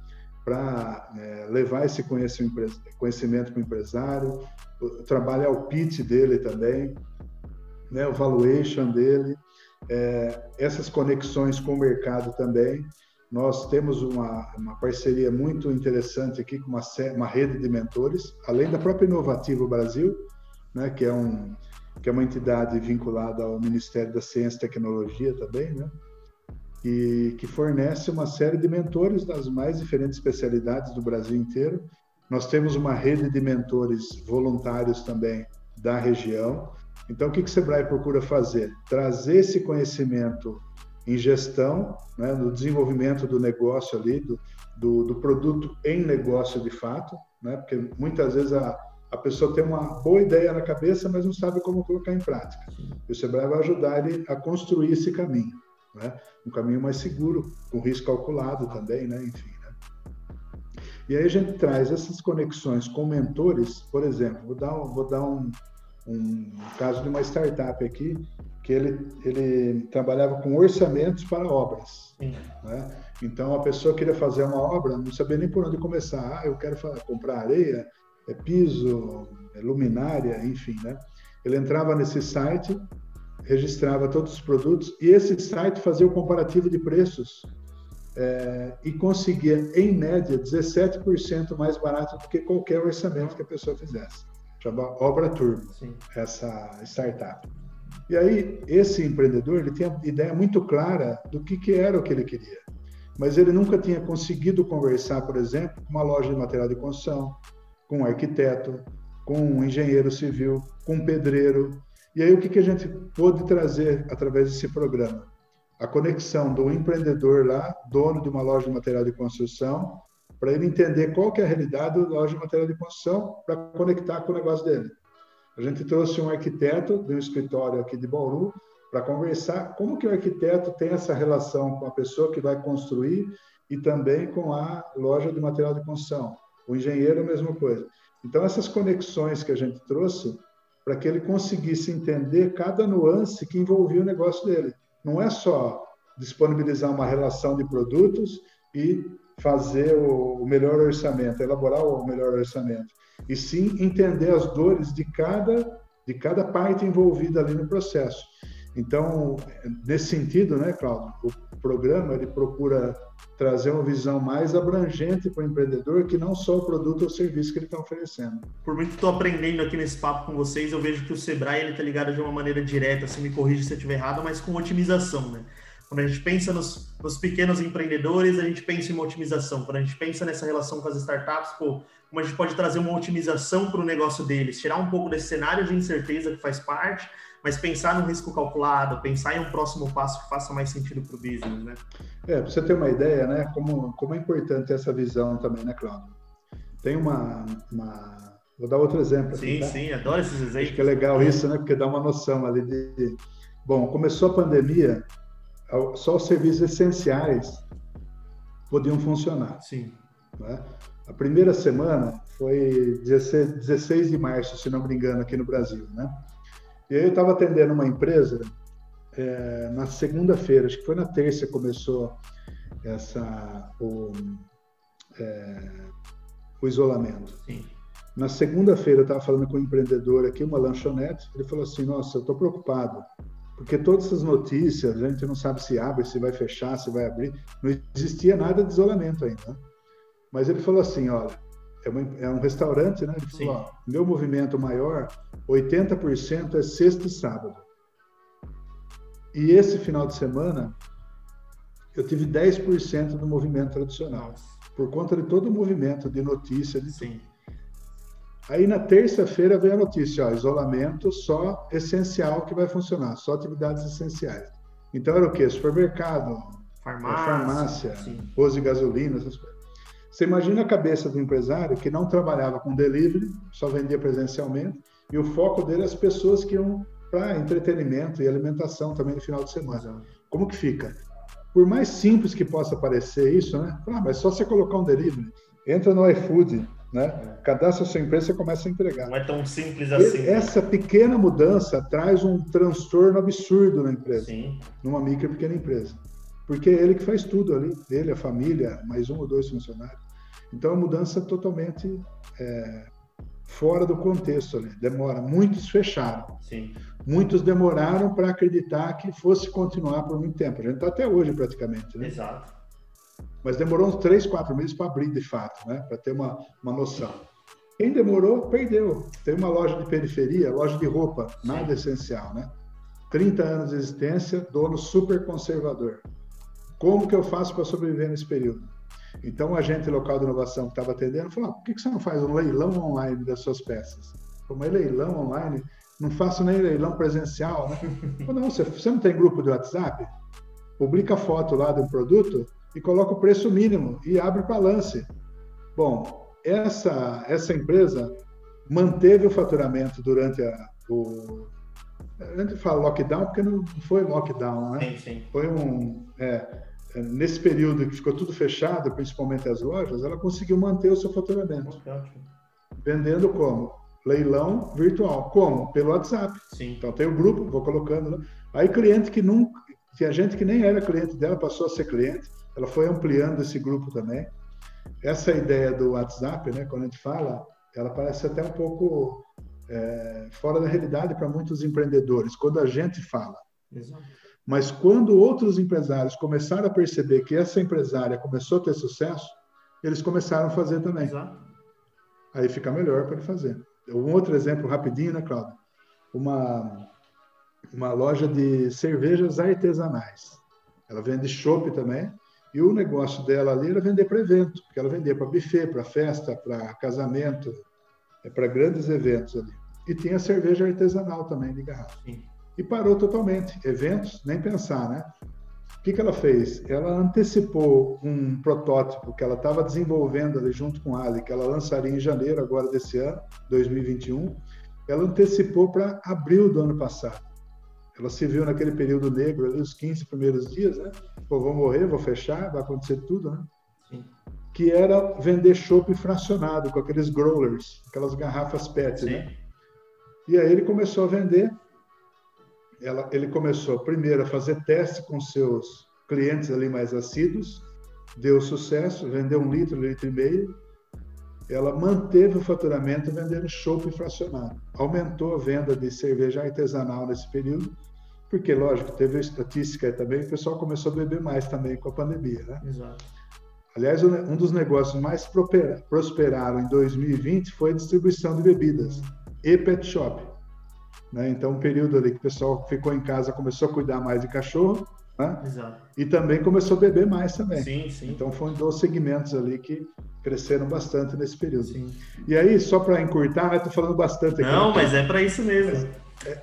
para é, levar esse conhecimento para o empresário, trabalhar o pitch dele também né, o valuation dele, é, essas conexões com o mercado também. Nós temos uma, uma parceria muito interessante aqui com uma, uma rede de mentores, além da própria Inovativo Brasil, né, que, é um, que é uma entidade vinculada ao Ministério da Ciência e Tecnologia também, né, e que fornece uma série de mentores das mais diferentes especialidades do Brasil inteiro. Nós temos uma rede de mentores voluntários também da região, então, o que, que o Sebrae procura fazer? Trazer esse conhecimento em gestão, né, no desenvolvimento do negócio ali, do, do, do, produto em negócio de fato, né, porque muitas vezes a, a pessoa tem uma boa ideia na cabeça, mas não sabe como colocar em prática. E o Sebrae vai ajudar ele a construir esse caminho, né, um caminho mais seguro, com risco calculado também, né, enfim. Né. E aí a gente traz essas conexões com mentores, por exemplo, vou dar, vou dar um, um caso de uma startup aqui que ele, ele trabalhava com orçamentos para obras. Né? Então, a pessoa queria fazer uma obra, não sabia nem por onde começar. Ah, eu quero comprar areia, é piso, é luminária, enfim. Né? Ele entrava nesse site, registrava todos os produtos e esse site fazia o comparativo de preços é, e conseguia, em média, 17% mais barato do que qualquer orçamento que a pessoa fizesse chama Obra Turbo, Sim. essa startup. E aí, esse empreendedor, ele tinha ideia muito clara do que, que era o que ele queria. Mas ele nunca tinha conseguido conversar, por exemplo, com uma loja de material de construção, com um arquiteto, com um engenheiro civil, com um pedreiro. E aí, o que, que a gente pôde trazer através desse programa? A conexão do empreendedor lá, dono de uma loja de material de construção, para ele entender qual que é a realidade da loja de material de construção para conectar com o negócio dele. A gente trouxe um arquiteto de um escritório aqui de Bauru para conversar como que o arquiteto tem essa relação com a pessoa que vai construir e também com a loja de material de construção. O engenheiro, a mesma coisa. Então, essas conexões que a gente trouxe para que ele conseguisse entender cada nuance que envolvia o negócio dele. Não é só disponibilizar uma relação de produtos e fazer o, melhor orçamento, elaborar o melhor orçamento, e sim entender as dores de cada de cada parte envolvida ali no processo. Então, nesse sentido, né, Cláudio, o programa ele procura trazer uma visão mais abrangente para o empreendedor que não só o produto ou serviço que ele está oferecendo. Por muito que estou aprendendo aqui nesse papo com vocês, eu vejo que o Sebrae ele está ligado de uma maneira direta, se me corrige se eu estiver errado, mas com otimização, né? Quando a gente pensa nos, nos, pequenos empreendedores, a gente pensa em uma otimização. Quando a gente pensa nessa relação com as startups, pô, como a gente pode trazer uma otimização para o negócio deles, tirar um pouco desse cenário de incerteza que faz parte, mas pensar no risco calculado, pensar em um próximo passo que faça mais sentido para o business, né? É, para você ter uma ideia, né, como, como é importante essa visão também, né, Claudio? Tem uma, uma... Vou dar outro exemplo aqui, Sim, tá? sim, adoro esses exemplos. Acho que é legal isso, né, porque dá uma noção ali de... Bom, começou a pandemia, só os serviços essenciais podiam funcionar. Sim. Né? A primeira semana foi 16, 16 de março, se não me engano, aqui no Brasil, né? E aí eu estava atendendo uma empresa é, na segunda-feira, acho que foi na terça que começou essa o, é, o isolamento. Sim. Na segunda-feira eu estava falando com um empreendedor aqui, uma lanchonete, ele falou assim, nossa, eu estou preocupado, porque todas essas notícias, a gente não sabe se abre, se vai fechar, se vai abrir, não existia nada de isolamento ainda. Né? Mas ele falou assim, olha, é, uma, é um restaurante, né? Ele falou, ó, meu movimento maior, 80% é sexta e sábado. E esse final de semana, eu tive 10% do movimento tradicional, por conta de todo o movimento de notícia, de Sim. tudo. Aí na terça-feira veio a notícia, ó, isolamento só essencial que vai funcionar, só atividades essenciais. Então era o quê? Supermercado, farmácia, farmácia posto de gasolina, essas coisas. Você imagina a cabeça do empresário que não trabalhava com delivery, só vendia presencialmente, e o foco dele é as pessoas que iam para entretenimento e alimentação também no final de semana. Como que fica? Por mais simples que possa parecer isso, né? Ah, mas só você colocar um delivery, entra no iFood, né? Cadastra sua empresa e começa a entregar. Não é tão simples assim. Né? Essa pequena mudança traz um transtorno absurdo na empresa, Sim. numa micro e pequena empresa porque é ele que faz tudo ali, ele, a família, mais um ou dois funcionários. Então, a mudança totalmente é, fora do contexto ali. Demora. Muitos fecharam. Sim. Muitos demoraram para acreditar que fosse continuar por muito tempo. A gente está até hoje, praticamente. Né? Exato. Mas demorou uns três, quatro meses para abrir, de fato, né? para ter uma, uma noção. Quem demorou, perdeu. Tem uma loja de periferia, loja de roupa, nada essencial, né? 30 anos de existência, dono super conservador. Como que eu faço para sobreviver nesse período? Então, o agente local de inovação que estava atendendo falou: ah, por que, você não faz um leilão online das suas peças? Como é leilão online? Não faço nem leilão presencial, né? não, você, você não tem grupo de WhatsApp? Publica foto lá de um produto e coloca o preço mínimo e abre para lance. Bom, essa, essa empresa manteve o faturamento durante a, o. A gente fala lockdown porque não foi lockdown, né? Sim, sim. Foi um. É, nesse período que ficou tudo fechado, principalmente as lojas, ela conseguiu manter o seu faturamento. Vendendo como? Leilão virtual. Como? Pelo WhatsApp. Sim. Então tem o grupo, vou colocando. Né? Aí cliente que nunca. Tinha gente que nem era cliente dela, passou a ser cliente. Ela foi ampliando esse grupo também. Essa ideia do WhatsApp, né, quando a gente fala, ela parece até um pouco é, fora da realidade para muitos empreendedores, quando a gente fala. Exato. Mas quando outros empresários começaram a perceber que essa empresária começou a ter sucesso, eles começaram a fazer também. Exato. Aí fica melhor para fazer. Um outro exemplo rapidinho, né, Cláudio? Uma, uma loja de cervejas artesanais. Ela vende chopp também. E o negócio dela ali era vender para evento, porque ela vendia para buffet, para festa, para casamento, é para grandes eventos ali. E tinha cerveja artesanal também de garrafa. Sim e parou totalmente. Eventos, nem pensar, né? O que, que ela fez? Ela antecipou um protótipo que ela estava desenvolvendo ali junto com a Ali, que ela lançaria em janeiro agora desse ano, 2021. Ela antecipou para abril do ano passado. Ela se viu naquele período negro ali, os 15 primeiros dias, né? Pô, vou morrer, vou fechar, vai acontecer tudo, né? Sim. Que era vender chopp fracionado, com aqueles growlers, aquelas garrafas PET, né? Sim. né? E aí ele começou a vender ela, ele começou primeiro a fazer teste com seus clientes ali mais assíduos, deu sucesso, vendeu um litro, um litro e meio. Ela manteve o faturamento vendendo chopp fracionado. Aumentou a venda de cerveja artesanal nesse período, porque, lógico, teve a estatística também, o pessoal começou a beber mais também com a pandemia, né? Exato. Aliás, um dos negócios mais prosperaram em 2020 foi a distribuição de bebidas e pet shop. Né? Então, um período ali que o pessoal ficou em casa, começou a cuidar mais de cachorro, né? Exato. E também começou a beber mais também. Sim, sim. Então, foram dois segmentos ali que cresceram bastante nesse período. Sim. E aí, só para encurtar, né? Tô falando bastante aqui. Não, mas é para isso mesmo.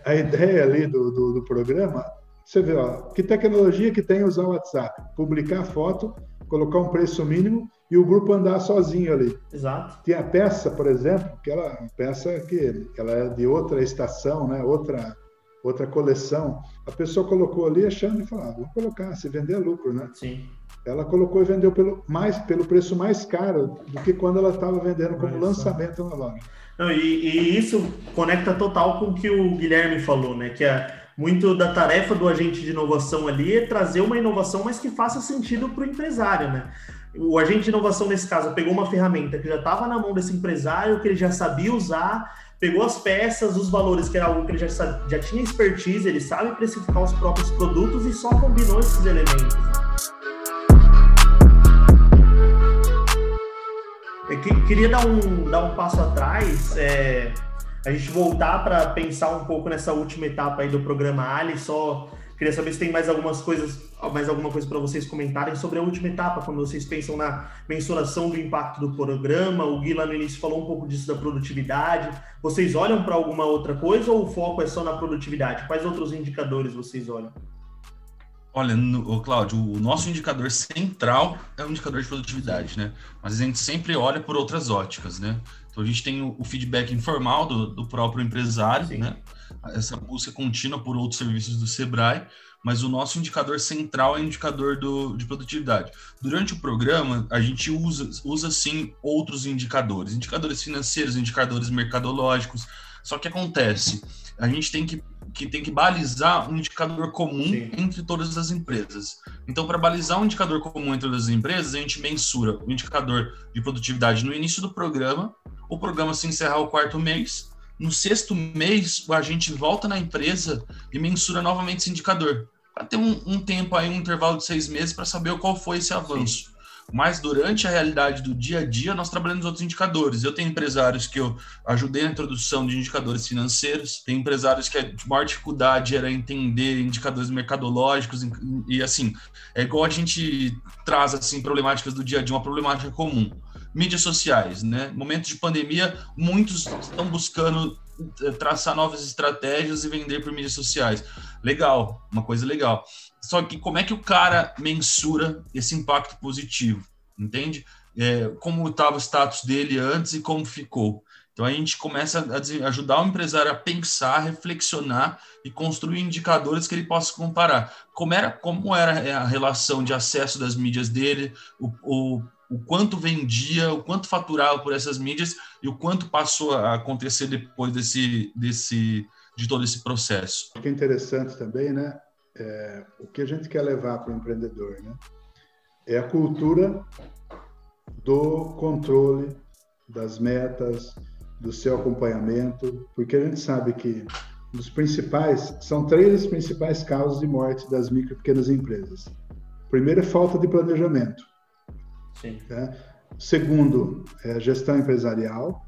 A ideia ali do, do, do, programa, você vê, ó, que tecnologia que tem usar o WhatsApp? Publicar foto, colocar um preço mínimo e o grupo andar sozinho ali. Exato. Tem a peça, por exemplo, que ela peça que ela é de outra estação, né? Outra outra coleção. A pessoa colocou ali achando e falava, ah, vou colocar, se vender é lucro, né? Sim. Ela colocou e vendeu pelo mais pelo preço mais caro do que quando ela estava vendendo como lançamento na loja. Não, e, e, isso conecta total com o que o Guilherme falou, né? Que é muito da tarefa do agente de inovação ali é trazer uma inovação, mas que faça sentido para o empresário, né? O agente de inovação, nesse caso, pegou uma ferramenta que já estava na mão desse empresário, que ele já sabia usar, pegou as peças, os valores, que era algo que ele já, já tinha expertise, ele sabe precificar os próprios produtos e só combinou esses elementos. Eu queria dar um, dar um passo atrás, é, a gente voltar para pensar um pouco nessa última etapa aí do programa Ali, só queria saber se tem mais algumas coisas, mais alguma coisa para vocês comentarem sobre a última etapa, quando vocês pensam na mensuração do impacto do programa. O Gui lá no início falou um pouco disso da produtividade. Vocês olham para alguma outra coisa ou o foco é só na produtividade? Quais outros indicadores vocês olham? Olha, no, Cláudio, o nosso indicador central é o indicador de produtividade, né? Mas a gente sempre olha por outras óticas, né? Então a gente tem o, o feedback informal do, do próprio empresário, Sim. né? Essa busca contínua por outros serviços do Sebrae, mas o nosso indicador central é o indicador do, de produtividade. Durante o programa, a gente usa, usa sim outros indicadores, indicadores financeiros, indicadores mercadológicos. Só que acontece, a gente tem que que tem que balizar um indicador comum Sim. entre todas as empresas. Então, para balizar um indicador comum entre todas as empresas, a gente mensura o indicador de produtividade no início do programa, o programa se encerrar o quarto mês, no sexto mês, a gente volta na empresa e mensura novamente esse indicador. Para ter um, um, tempo aí, um intervalo de seis meses, para saber qual foi esse avanço. Sim. Mas durante a realidade do dia a dia, nós trabalhamos outros indicadores. Eu tenho empresários que eu ajudei na introdução de indicadores financeiros, tem empresários que a maior dificuldade era entender indicadores mercadológicos, e, assim, é igual a gente traz assim problemáticas do dia a dia, uma problemática comum. Mídias sociais, né? Momento de pandemia, muitos estão buscando eh, traçar novas estratégias e vender por mídias sociais. Legal, uma coisa legal. Só que como é que o cara mensura esse impacto positivo? Entende? É, como estava o status dele antes e como ficou. Então a gente começa a ajudar o empresário a pensar, reflexionar e construir indicadores que ele possa comparar. Como era, como era a relação de acesso das mídias dele, o, o, o quanto vendia, o quanto faturava por essas mídias e o quanto passou a acontecer depois desse, desse, de todo esse processo. Que interessante também, né? É, o que a gente quer levar para o empreendedor, né? É a cultura do controle das metas, do seu acompanhamento, porque a gente sabe que os principais são três as principais causas de morte das micro e pequenas empresas. Primeiro é falta de planejamento. Sim. Né? Segundo é gestão empresarial.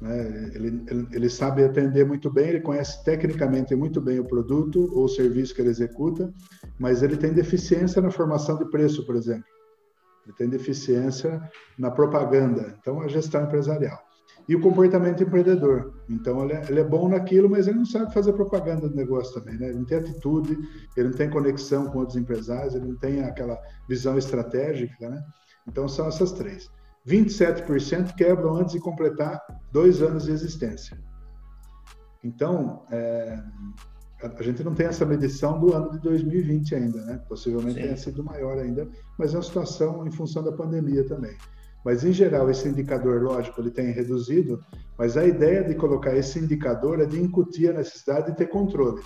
Né? Ele, ele, ele, sabe atender muito bem, ele conhece tecnicamente muito bem o produto ou o serviço que ele executa, mas ele tem deficiência na formação de preço, por exemplo. Ele tem deficiência na propaganda. Então, a gestão empresarial. E o comportamento empreendedor. Então, ele é, ele é bom naquilo, mas ele não sabe fazer propaganda do negócio também. Né? Ele não tem atitude, ele não tem conexão com outros empresários, ele não tem aquela visão estratégica. Né? Então, são essas três. 27% quebram antes de completar dois anos de existência. Então, é, a gente não tem essa medição do ano de 2020 ainda, né? Possivelmente Sim. tenha sido maior ainda, mas é uma situação em função da pandemia também. Mas, em geral, esse indicador, lógico, ele tem reduzido, mas a ideia de colocar esse indicador é de incutir a necessidade de ter controle.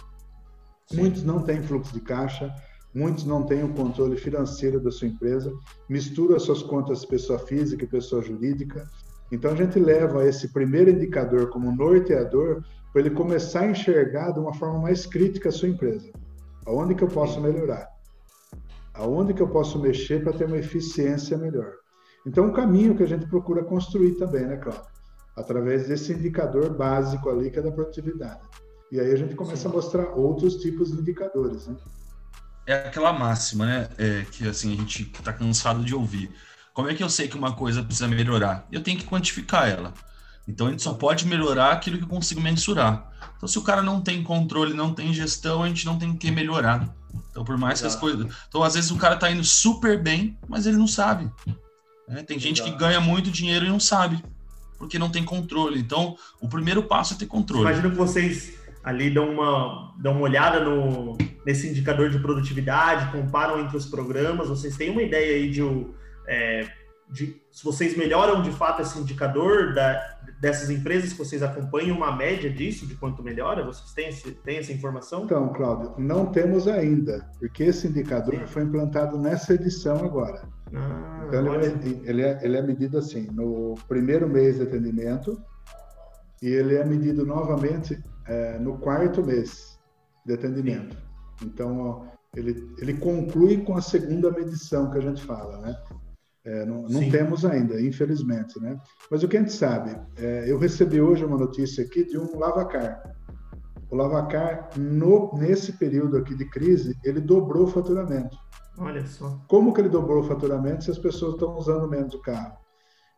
Sim. Muitos não têm fluxo de caixa, muitos não têm o controle financeiro da sua empresa, misturam as suas contas pessoa física e pessoa jurídica. Então a gente leva esse primeiro indicador como norteador para ele começar a enxergar de uma forma mais crítica a sua empresa. Aonde que eu posso melhorar? Aonde que eu posso mexer para ter uma eficiência melhor? Então, um caminho que a gente procura construir também, né, Cláudio? Através desse indicador básico ali, que é da produtividade. E aí a gente começa Sim. a mostrar outros tipos de indicadores, né? É aquela máxima, né? É, que assim, a gente tá cansado de ouvir. Como é que eu sei que uma coisa precisa melhorar? Eu tenho que quantificar ela. Então a gente só pode melhorar aquilo que eu consigo mensurar. Então, se o cara não tem controle, não tem gestão, a gente não tem que melhorar. Então, por mais Exato. que as coisas. Então, às vezes, o cara tá indo super bem, mas ele não sabe. Né? Tem gente Exato. que ganha muito dinheiro e não sabe, porque não tem controle. Então, o primeiro passo é ter controle. Imagino que vocês ali dão uma, dão uma olhada no, nesse indicador de produtividade, comparam entre os programas. Vocês têm uma ideia aí de. É, de, se vocês melhoram de fato esse indicador da, dessas empresas que vocês acompanham, uma média disso, de quanto melhora? Vocês têm, esse, têm essa informação? Então, Cláudio, não temos ainda, porque esse indicador Sim. foi implantado nessa edição agora. Ah, então, ele é, ele, é, ele é medido assim, no primeiro mês de atendimento, e ele é medido novamente é, no quarto mês de atendimento. Então, ele, ele conclui com a segunda medição que a gente fala, né? É, não, não temos ainda, infelizmente, né? Mas o que a gente sabe, é, eu recebi hoje uma notícia aqui de um lavacar. O lavacar, no, nesse período aqui de crise, ele dobrou o faturamento. Olha só. Como que ele dobrou o faturamento se as pessoas estão usando menos o carro?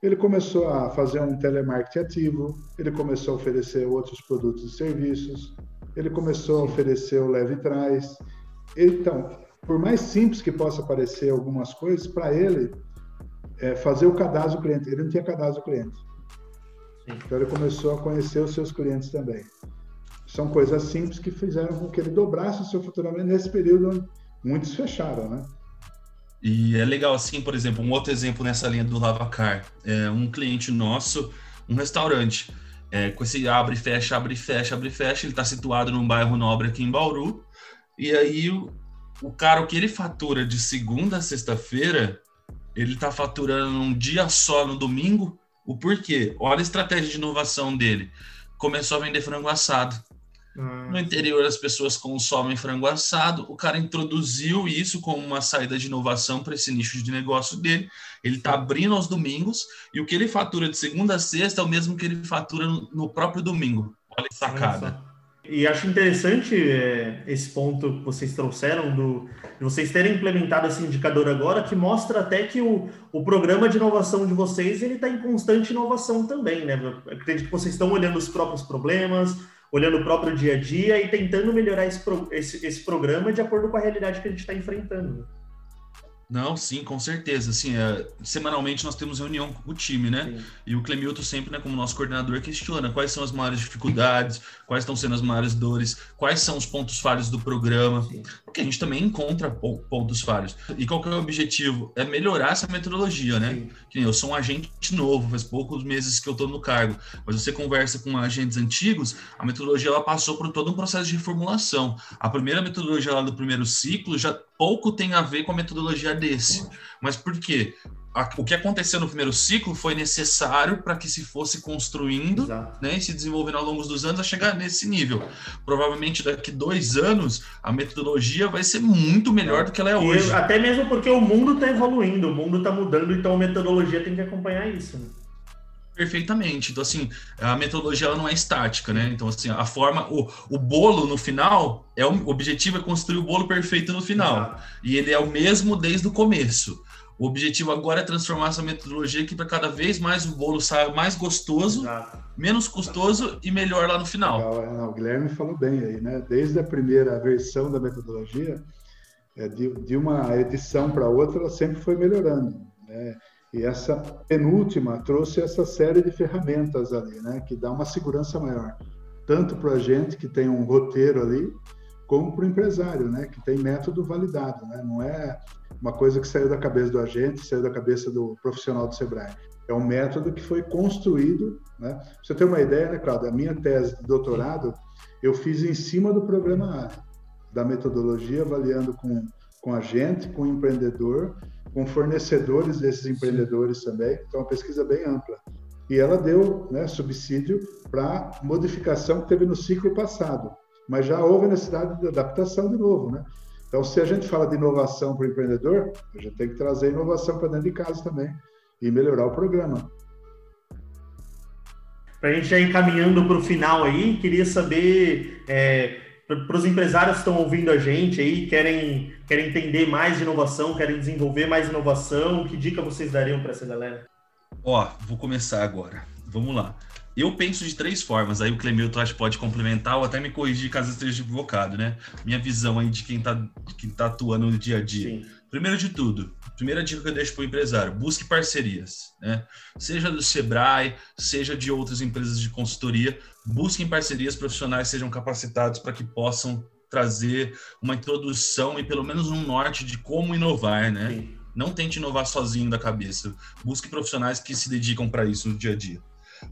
Ele começou a fazer um telemarketing ativo, ele começou a oferecer outros produtos e serviços, ele começou a oferecer o leve trás. Então, por mais simples que possa parecer algumas coisas, para ele é, fazer o cadastro do cliente. Ele não tinha cadastro do cliente. Sim. Então ele começou a conhecer os seus clientes também. São coisas simples que fizeram com que ele dobrasse o seu faturamento nesse período onde muitos fecharam, né? E é legal assim, por exemplo, um outro exemplo nessa linha do Lavacar, é um cliente nosso, um restaurante, é, com esse abre e fecha, abre e fecha, abre e fecha, ele está situado num bairro nobre aqui em Bauru, e aí o, o cara, o que ele fatura de segunda a sexta-feira, ele está faturando num dia só no domingo. O porquê? Olha a estratégia de inovação dele. Começou a vender frango assado. Hum. No interior as pessoas consomem frango assado. O cara introduziu isso como uma saída de inovação para esse nicho de negócio dele. Ele está abrindo aos domingos e o que ele fatura de segunda a sexta é o mesmo que ele fatura no próprio domingo. Olha que sacada. E acho interessante é, esse ponto que vocês trouxeram do, de vocês terem implementado esse indicador agora, que mostra até que o, o programa de inovação de vocês ele está em constante inovação também, né? Eu acredito que vocês estão olhando os próprios problemas, olhando o próprio dia a dia e tentando melhorar esse, esse, esse programa de acordo com a realidade que a gente está enfrentando. Não, sim, com certeza. Assim, é, semanalmente nós temos reunião com o time, né? Sim. E o Clemilton sempre, né, como nosso coordenador, questiona quais são as maiores dificuldades, quais estão sendo as maiores dores, quais são os pontos falhos do programa, sim. porque a gente também encontra pontos falhos. E qual que é o objetivo? É melhorar essa metodologia, né? Sim. Que eu sou um agente novo, faz poucos meses que eu estou no cargo, mas você conversa com agentes antigos, a metodologia ela passou por todo um processo de reformulação. A primeira metodologia lá do primeiro ciclo já pouco tem a ver com a metodologia desse. Mas por quê? o que aconteceu no primeiro ciclo foi necessário para que se fosse construindo né, e se desenvolvendo ao longo dos anos a chegar nesse nível. Provavelmente daqui dois anos a metodologia vai ser muito melhor do que ela é hoje. E até mesmo porque o mundo está evoluindo, o mundo está mudando, então a metodologia tem que acompanhar isso. Né? Perfeitamente. Então, assim, a metodologia ela não é estática, né? Então, assim, a forma, o, o bolo no final, é o, objetivo é construir o bolo perfeito no final. Exato. E ele é o mesmo desde o começo. O objetivo agora é transformar essa metodologia aqui para cada vez mais o bolo saia mais gostoso, Exato. menos custoso e melhor lá no final. É, o Guilherme falou bem aí, né? Desde a primeira versão da metodologia, é, de, de uma edição para outra, ela sempre foi melhorando, né? E essa penúltima trouxe essa série de ferramentas ali, né, que dá uma segurança maior, tanto para a gente que tem um roteiro ali, como para o empresário, né, que tem método validado, né, não é uma coisa que saiu da cabeça do agente, saiu da cabeça do profissional do Sebrae. É um método que foi construído, né? Você ter uma ideia, né, Claudio? A minha tese de doutorado eu fiz em cima do programa da metodologia, avaliando com, com agente, com empreendedor com fornecedores desses empreendedores também, então uma pesquisa bem ampla. E ela deu né, subsídio para modificação que teve no ciclo passado, mas já houve necessidade de adaptação de novo, né? Então, se a gente fala de inovação para o empreendedor, a gente tem que trazer inovação para dentro de casa também e melhorar o programa. Para a gente já ir caminhando para o final aí, queria saber é, para os empresários que estão ouvindo a gente aí, querem, querem entender mais de inovação, querem desenvolver mais inovação, que dica vocês dariam para essa galera? Ó, vou começar agora. Vamos lá. eu penso de três formas, aí o Clemilton acho que pode complementar ou até me corrigir caso eu esteja equivocado, né? Minha visão aí de quem está quem tá atuando no dia a dia. Sim. Primeiro de tudo, primeira dica que eu deixo para o empresário: busque parcerias, né? Seja do Sebrae, seja de outras empresas de consultoria, busquem parcerias profissionais sejam capacitados para que possam trazer uma introdução e pelo menos um norte de como inovar, né? Sim. Não tente inovar sozinho da cabeça. Busque profissionais que se dedicam para isso no dia a dia.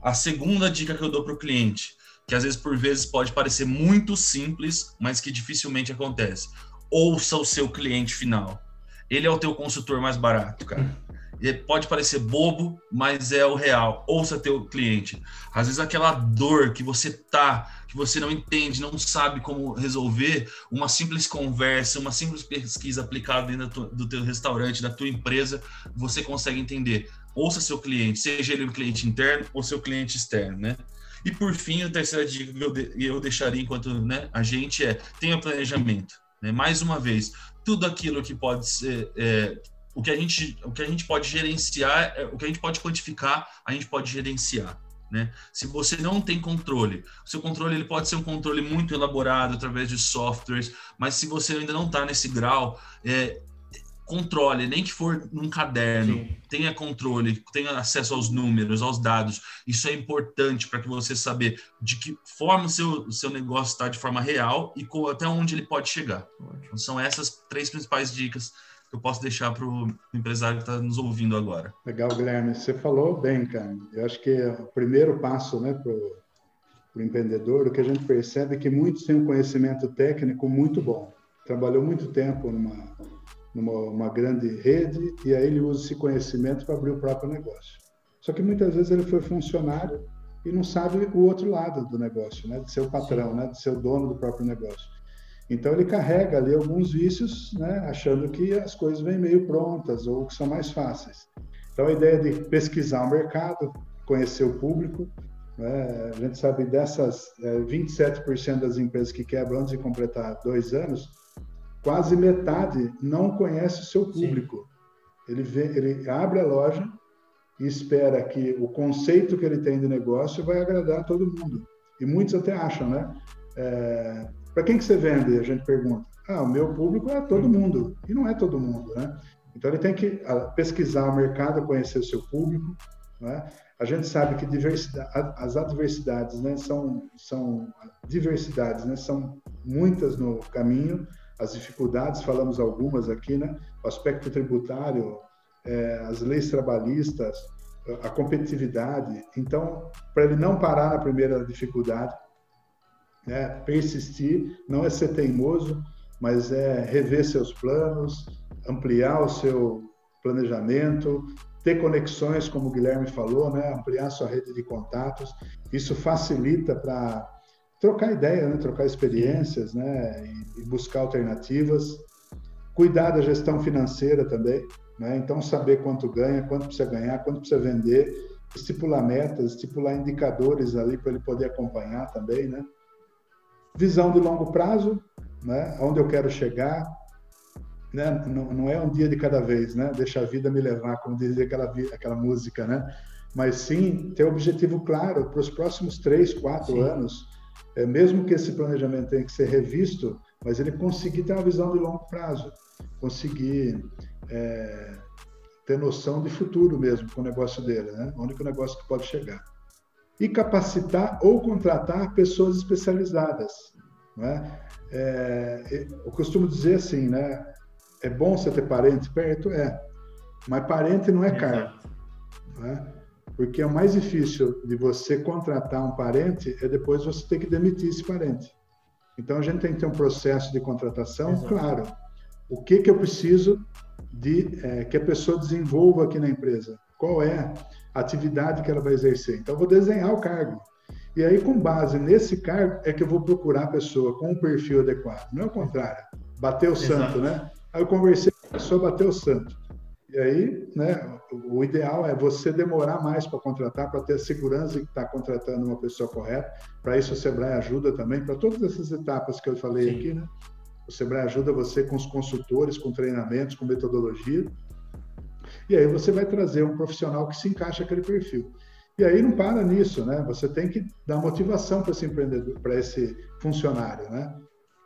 A segunda dica que eu dou para o cliente, que às vezes por vezes pode parecer muito simples, mas que dificilmente acontece. Ouça o seu cliente final. Ele é o teu consultor mais barato, cara. Pode parecer bobo, mas é o real. Ouça teu cliente. Às vezes aquela dor que você tá, que você não entende, não sabe como resolver, uma simples conversa, uma simples pesquisa aplicada dentro do teu restaurante, da tua empresa, você consegue entender. Ouça seu cliente, seja ele um cliente interno ou seu cliente externo, né? E por fim, a terceira dica que eu deixaria enquanto né, a gente é tenha planejamento. Né? Mais uma vez, tudo aquilo que pode ser é, o que a gente o que a gente pode gerenciar, é, o que a gente pode quantificar, a gente pode gerenciar. Né? Se você não tem controle, o seu controle ele pode ser um controle muito elaborado através de softwares, mas se você ainda não está nesse grau, é, controle, nem que for num caderno, Sim. tenha controle, tenha acesso aos números, aos dados. Isso é importante para que você saber de que forma o seu, seu negócio está de forma real e com, até onde ele pode chegar. Então, são essas três principais dicas que eu posso deixar para o empresário que está nos ouvindo agora. Legal, Guilherme. Você falou bem, cara. Eu acho que o primeiro passo né, para o empreendedor, o que a gente percebe é que muitos têm um conhecimento técnico muito bom. Trabalhou muito tempo numa numa grande rede e aí ele usa esse conhecimento para abrir o próprio negócio. Só que muitas vezes ele foi funcionário e não sabe o outro lado do negócio, né, de ser o patrão, né, de ser o dono do próprio negócio. Então ele carrega ali alguns vícios, né, achando que as coisas vêm meio prontas ou que são mais fáceis. Então a ideia de pesquisar o mercado, conhecer o público, né, a gente sabe dessas é, 27% das empresas que quebram antes de completar dois anos, quase metade não conhece o seu público. Ele, vê, ele abre a loja e espera que o conceito que ele tem de negócio vai agradar a todo mundo. E muitos até acham, né? É, Para quem que você vende? A gente pergunta. Ah, o meu público é todo mundo. E não é todo mundo, né? Então ele tem que ah, pesquisar o mercado, conhecer o seu público. Né? A gente sabe que as adversidades, né, são são diversidades, né, são muitas no caminho as dificuldades, falamos algumas aqui, né? O aspecto tributário, é, as leis trabalhistas, a competitividade. Então, para ele não parar na primeira dificuldade, né? persistir, não é ser teimoso, mas é rever seus planos, ampliar o seu planejamento, ter conexões, como o Guilherme falou, né? ampliar sua rede de contatos. Isso facilita para trocar ideia, né? trocar experiências, né? E, e, buscar alternativas. Cuidar da gestão financeira também, né? Então saber quanto ganha, quanto precisa ganhar, quanto precisa vender, estipular metas, estipular indicadores ali para ele poder acompanhar também, né? Visão de longo prazo, né? Onde eu quero chegar, né? Não, não é um dia de cada vez, né? Deixa a vida me levar, como dizia aquela aquela música, né? Mas sim ter objetivo claro para os próximos três, quatro sim. anos é, mesmo que esse planejamento tenha que ser revisto, mas ele conseguir ter uma visão de longo prazo, conseguir é, ter noção de futuro mesmo com o negócio dele, né? onde que o negócio que pode chegar. E capacitar ou contratar pessoas especializadas. Né? É, eu costumo dizer assim, né? É bom você ter parente perto? É. Mas parente não é caro. Né? Porque é o mais difícil de você contratar um parente é depois você ter que demitir esse parente. Então a gente tem que ter um processo de contratação Exato. claro. O que que eu preciso de é, que a pessoa desenvolva aqui na empresa? Qual é a atividade que ela vai exercer? Então eu vou desenhar o cargo. E aí com base nesse cargo é que eu vou procurar a pessoa com um perfil adequado. Não é o contrário. Bateu o santo, né? Aí eu conversei com a pessoa, bateu o santo. E aí, né, o ideal é você demorar mais para contratar, para ter a segurança que está contratando uma pessoa correta. Para isso, o Sebrae ajuda também, para todas essas etapas que eu falei Sim. aqui, né? O Sebrae ajuda você com os consultores, com treinamentos, com metodologia. E aí você vai trazer um profissional que se encaixa aquele perfil. E aí não para nisso, né? Você tem que dar motivação para esse empreendedor, para esse funcionário, né?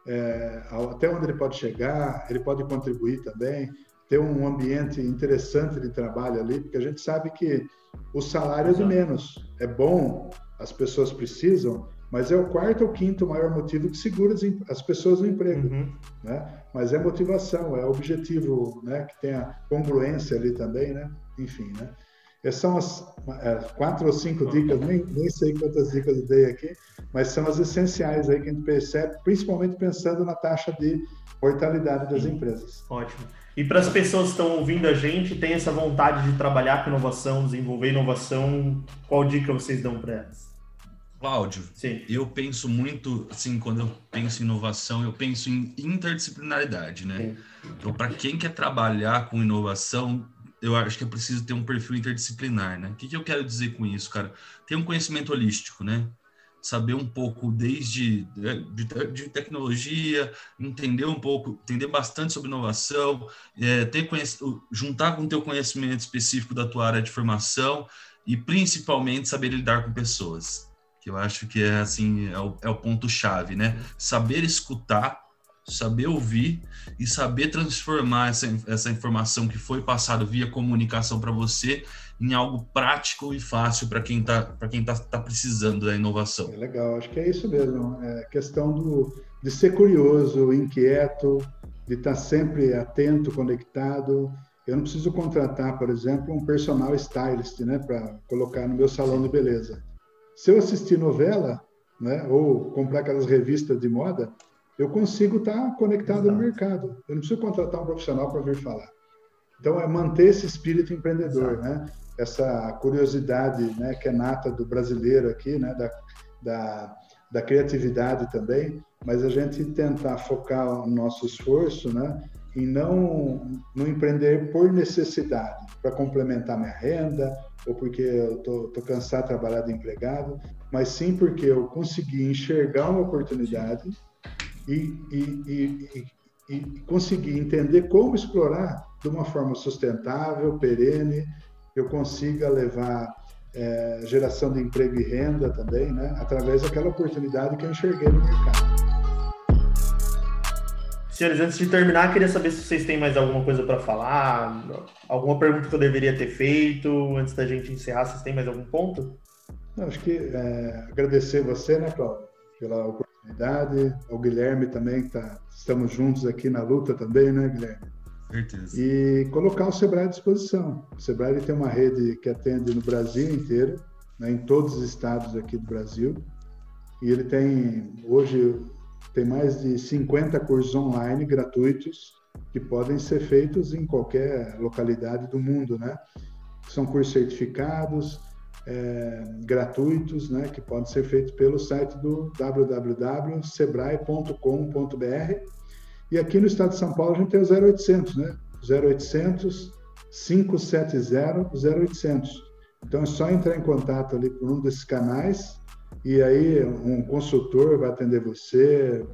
É, até onde ele pode chegar, ele pode contribuir também, ter um ambiente interessante de trabalho ali, porque a gente sabe que o salário é de menos. É bom, as pessoas precisam, mas é o quarto ou quinto maior motivo que segura as pessoas no emprego, uhum. né? Mas é motivação, é objetivo, né? Que tem a congruência ali também, né? Enfim, né? Essas são as é, quatro ou cinco dicas, nem, nem sei quantas dicas eu dei aqui, mas são as essenciais aí que a gente percebe, principalmente pensando na taxa de mortalidade das empresas. Ótimo. E para as pessoas que estão ouvindo a gente, tem essa vontade de trabalhar com inovação, desenvolver inovação, qual dica vocês dão para elas? Cláudio, Sim. eu penso muito, assim, quando eu penso em inovação, eu penso em interdisciplinaridade, né? Sim. Então, para quem quer trabalhar com inovação, eu acho que é preciso ter um perfil interdisciplinar, né? O que, que eu quero dizer com isso, cara? Ter um conhecimento holístico, né? Saber um pouco desde de, de tecnologia, entender um pouco, entender bastante sobre inovação, é, ter juntar com o teu conhecimento específico da tua área de formação e principalmente saber lidar com pessoas que eu acho que é assim é o, é o ponto chave, né? Saber escutar, saber ouvir e saber transformar essa, essa informação que foi passada via comunicação para você em algo prático e fácil para quem está para quem tá, tá precisando da inovação. É legal, acho que é isso mesmo. É questão do, de ser curioso, inquieto, de estar tá sempre atento, conectado. Eu não preciso contratar, por exemplo, um personal stylist, né, para colocar no meu salão de beleza. Se eu assistir novela, né, ou comprar aquelas revistas de moda, eu consigo estar conectado Exato. no mercado. Eu não preciso contratar um profissional para vir falar. Então, é manter esse espírito empreendedor, Exato. né? Essa curiosidade, né, que é nata do brasileiro aqui, né, da, da, da criatividade também, mas a gente tentar focar o nosso esforço, né, em não, não empreender por necessidade, para complementar minha renda, ou porque eu tô, tô cansado de trabalhar de empregado, mas sim porque eu consegui enxergar uma oportunidade e, e, e, e conseguir entender como explorar de uma forma sustentável, perene, eu consiga levar é, geração de emprego e renda também, né, através daquela oportunidade que eu enxerguei no mercado. Senhores, antes de terminar, queria saber se vocês têm mais alguma coisa para falar, alguma pergunta que eu deveria ter feito antes da gente encerrar. Vocês têm mais algum ponto? Não, acho que é, agradecer você, né, Cláudio, pela oportunidade, ao Guilherme também, que tá, estamos juntos aqui na luta também, né, Guilherme? Certeza. E colocar o Sebrae à disposição. O Sebrae tem uma rede que atende no Brasil inteiro, né, em todos os estados aqui do Brasil. E ele tem, hoje, tem mais de 50 cursos online gratuitos que podem ser feitos em qualquer localidade do mundo, né? São cursos certificados, é, gratuitos, né? Que podem ser feitos pelo site do www.sebrae.com.br. E aqui no estado de São Paulo a gente tem o 0800, né? 0800 570 0800. Então é só entrar em contato ali por um desses canais e aí um consultor vai atender você.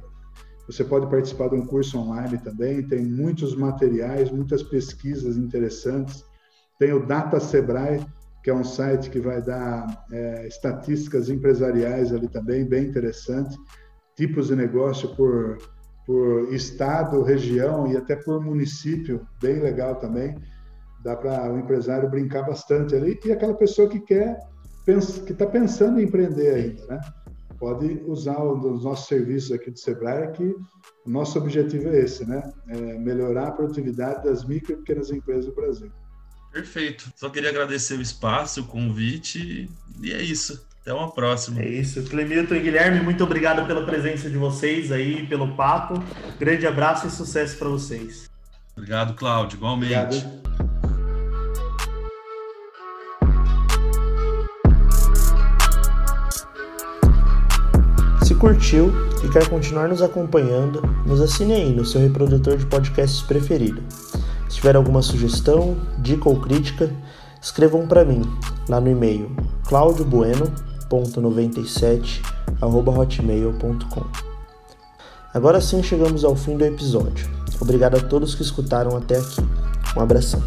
Você pode participar de um curso online também. Tem muitos materiais, muitas pesquisas interessantes. Tem o Data Sebrae, que é um site que vai dar é, estatísticas empresariais ali também, bem interessante. Tipos de negócio por, por estado, região e até por município, bem legal também. Dá para o empresário brincar bastante ali. E aquela pessoa que quer que está pensando em empreender ainda, né? Pode usar um dos nossos serviços aqui do Sebrae, que o nosso objetivo é esse, né? É melhorar a produtividade das micro e pequenas empresas do Brasil. Perfeito. Só queria agradecer o espaço, o convite, e é isso. Até uma próxima. É isso. Clemilton e Guilherme, muito obrigado pela presença de vocês aí, pelo papo. Grande abraço e sucesso para vocês. Obrigado, Cláudio. Igualmente. Obrigado. Curtiu e quer continuar nos acompanhando, nos assine aí no seu reprodutor de podcasts preferido. Se tiver alguma sugestão, dica ou crítica, escrevam para mim lá no e-mail claudiobueno.97@hotmail.com. Agora sim chegamos ao fim do episódio. Obrigado a todos que escutaram até aqui. Um abração.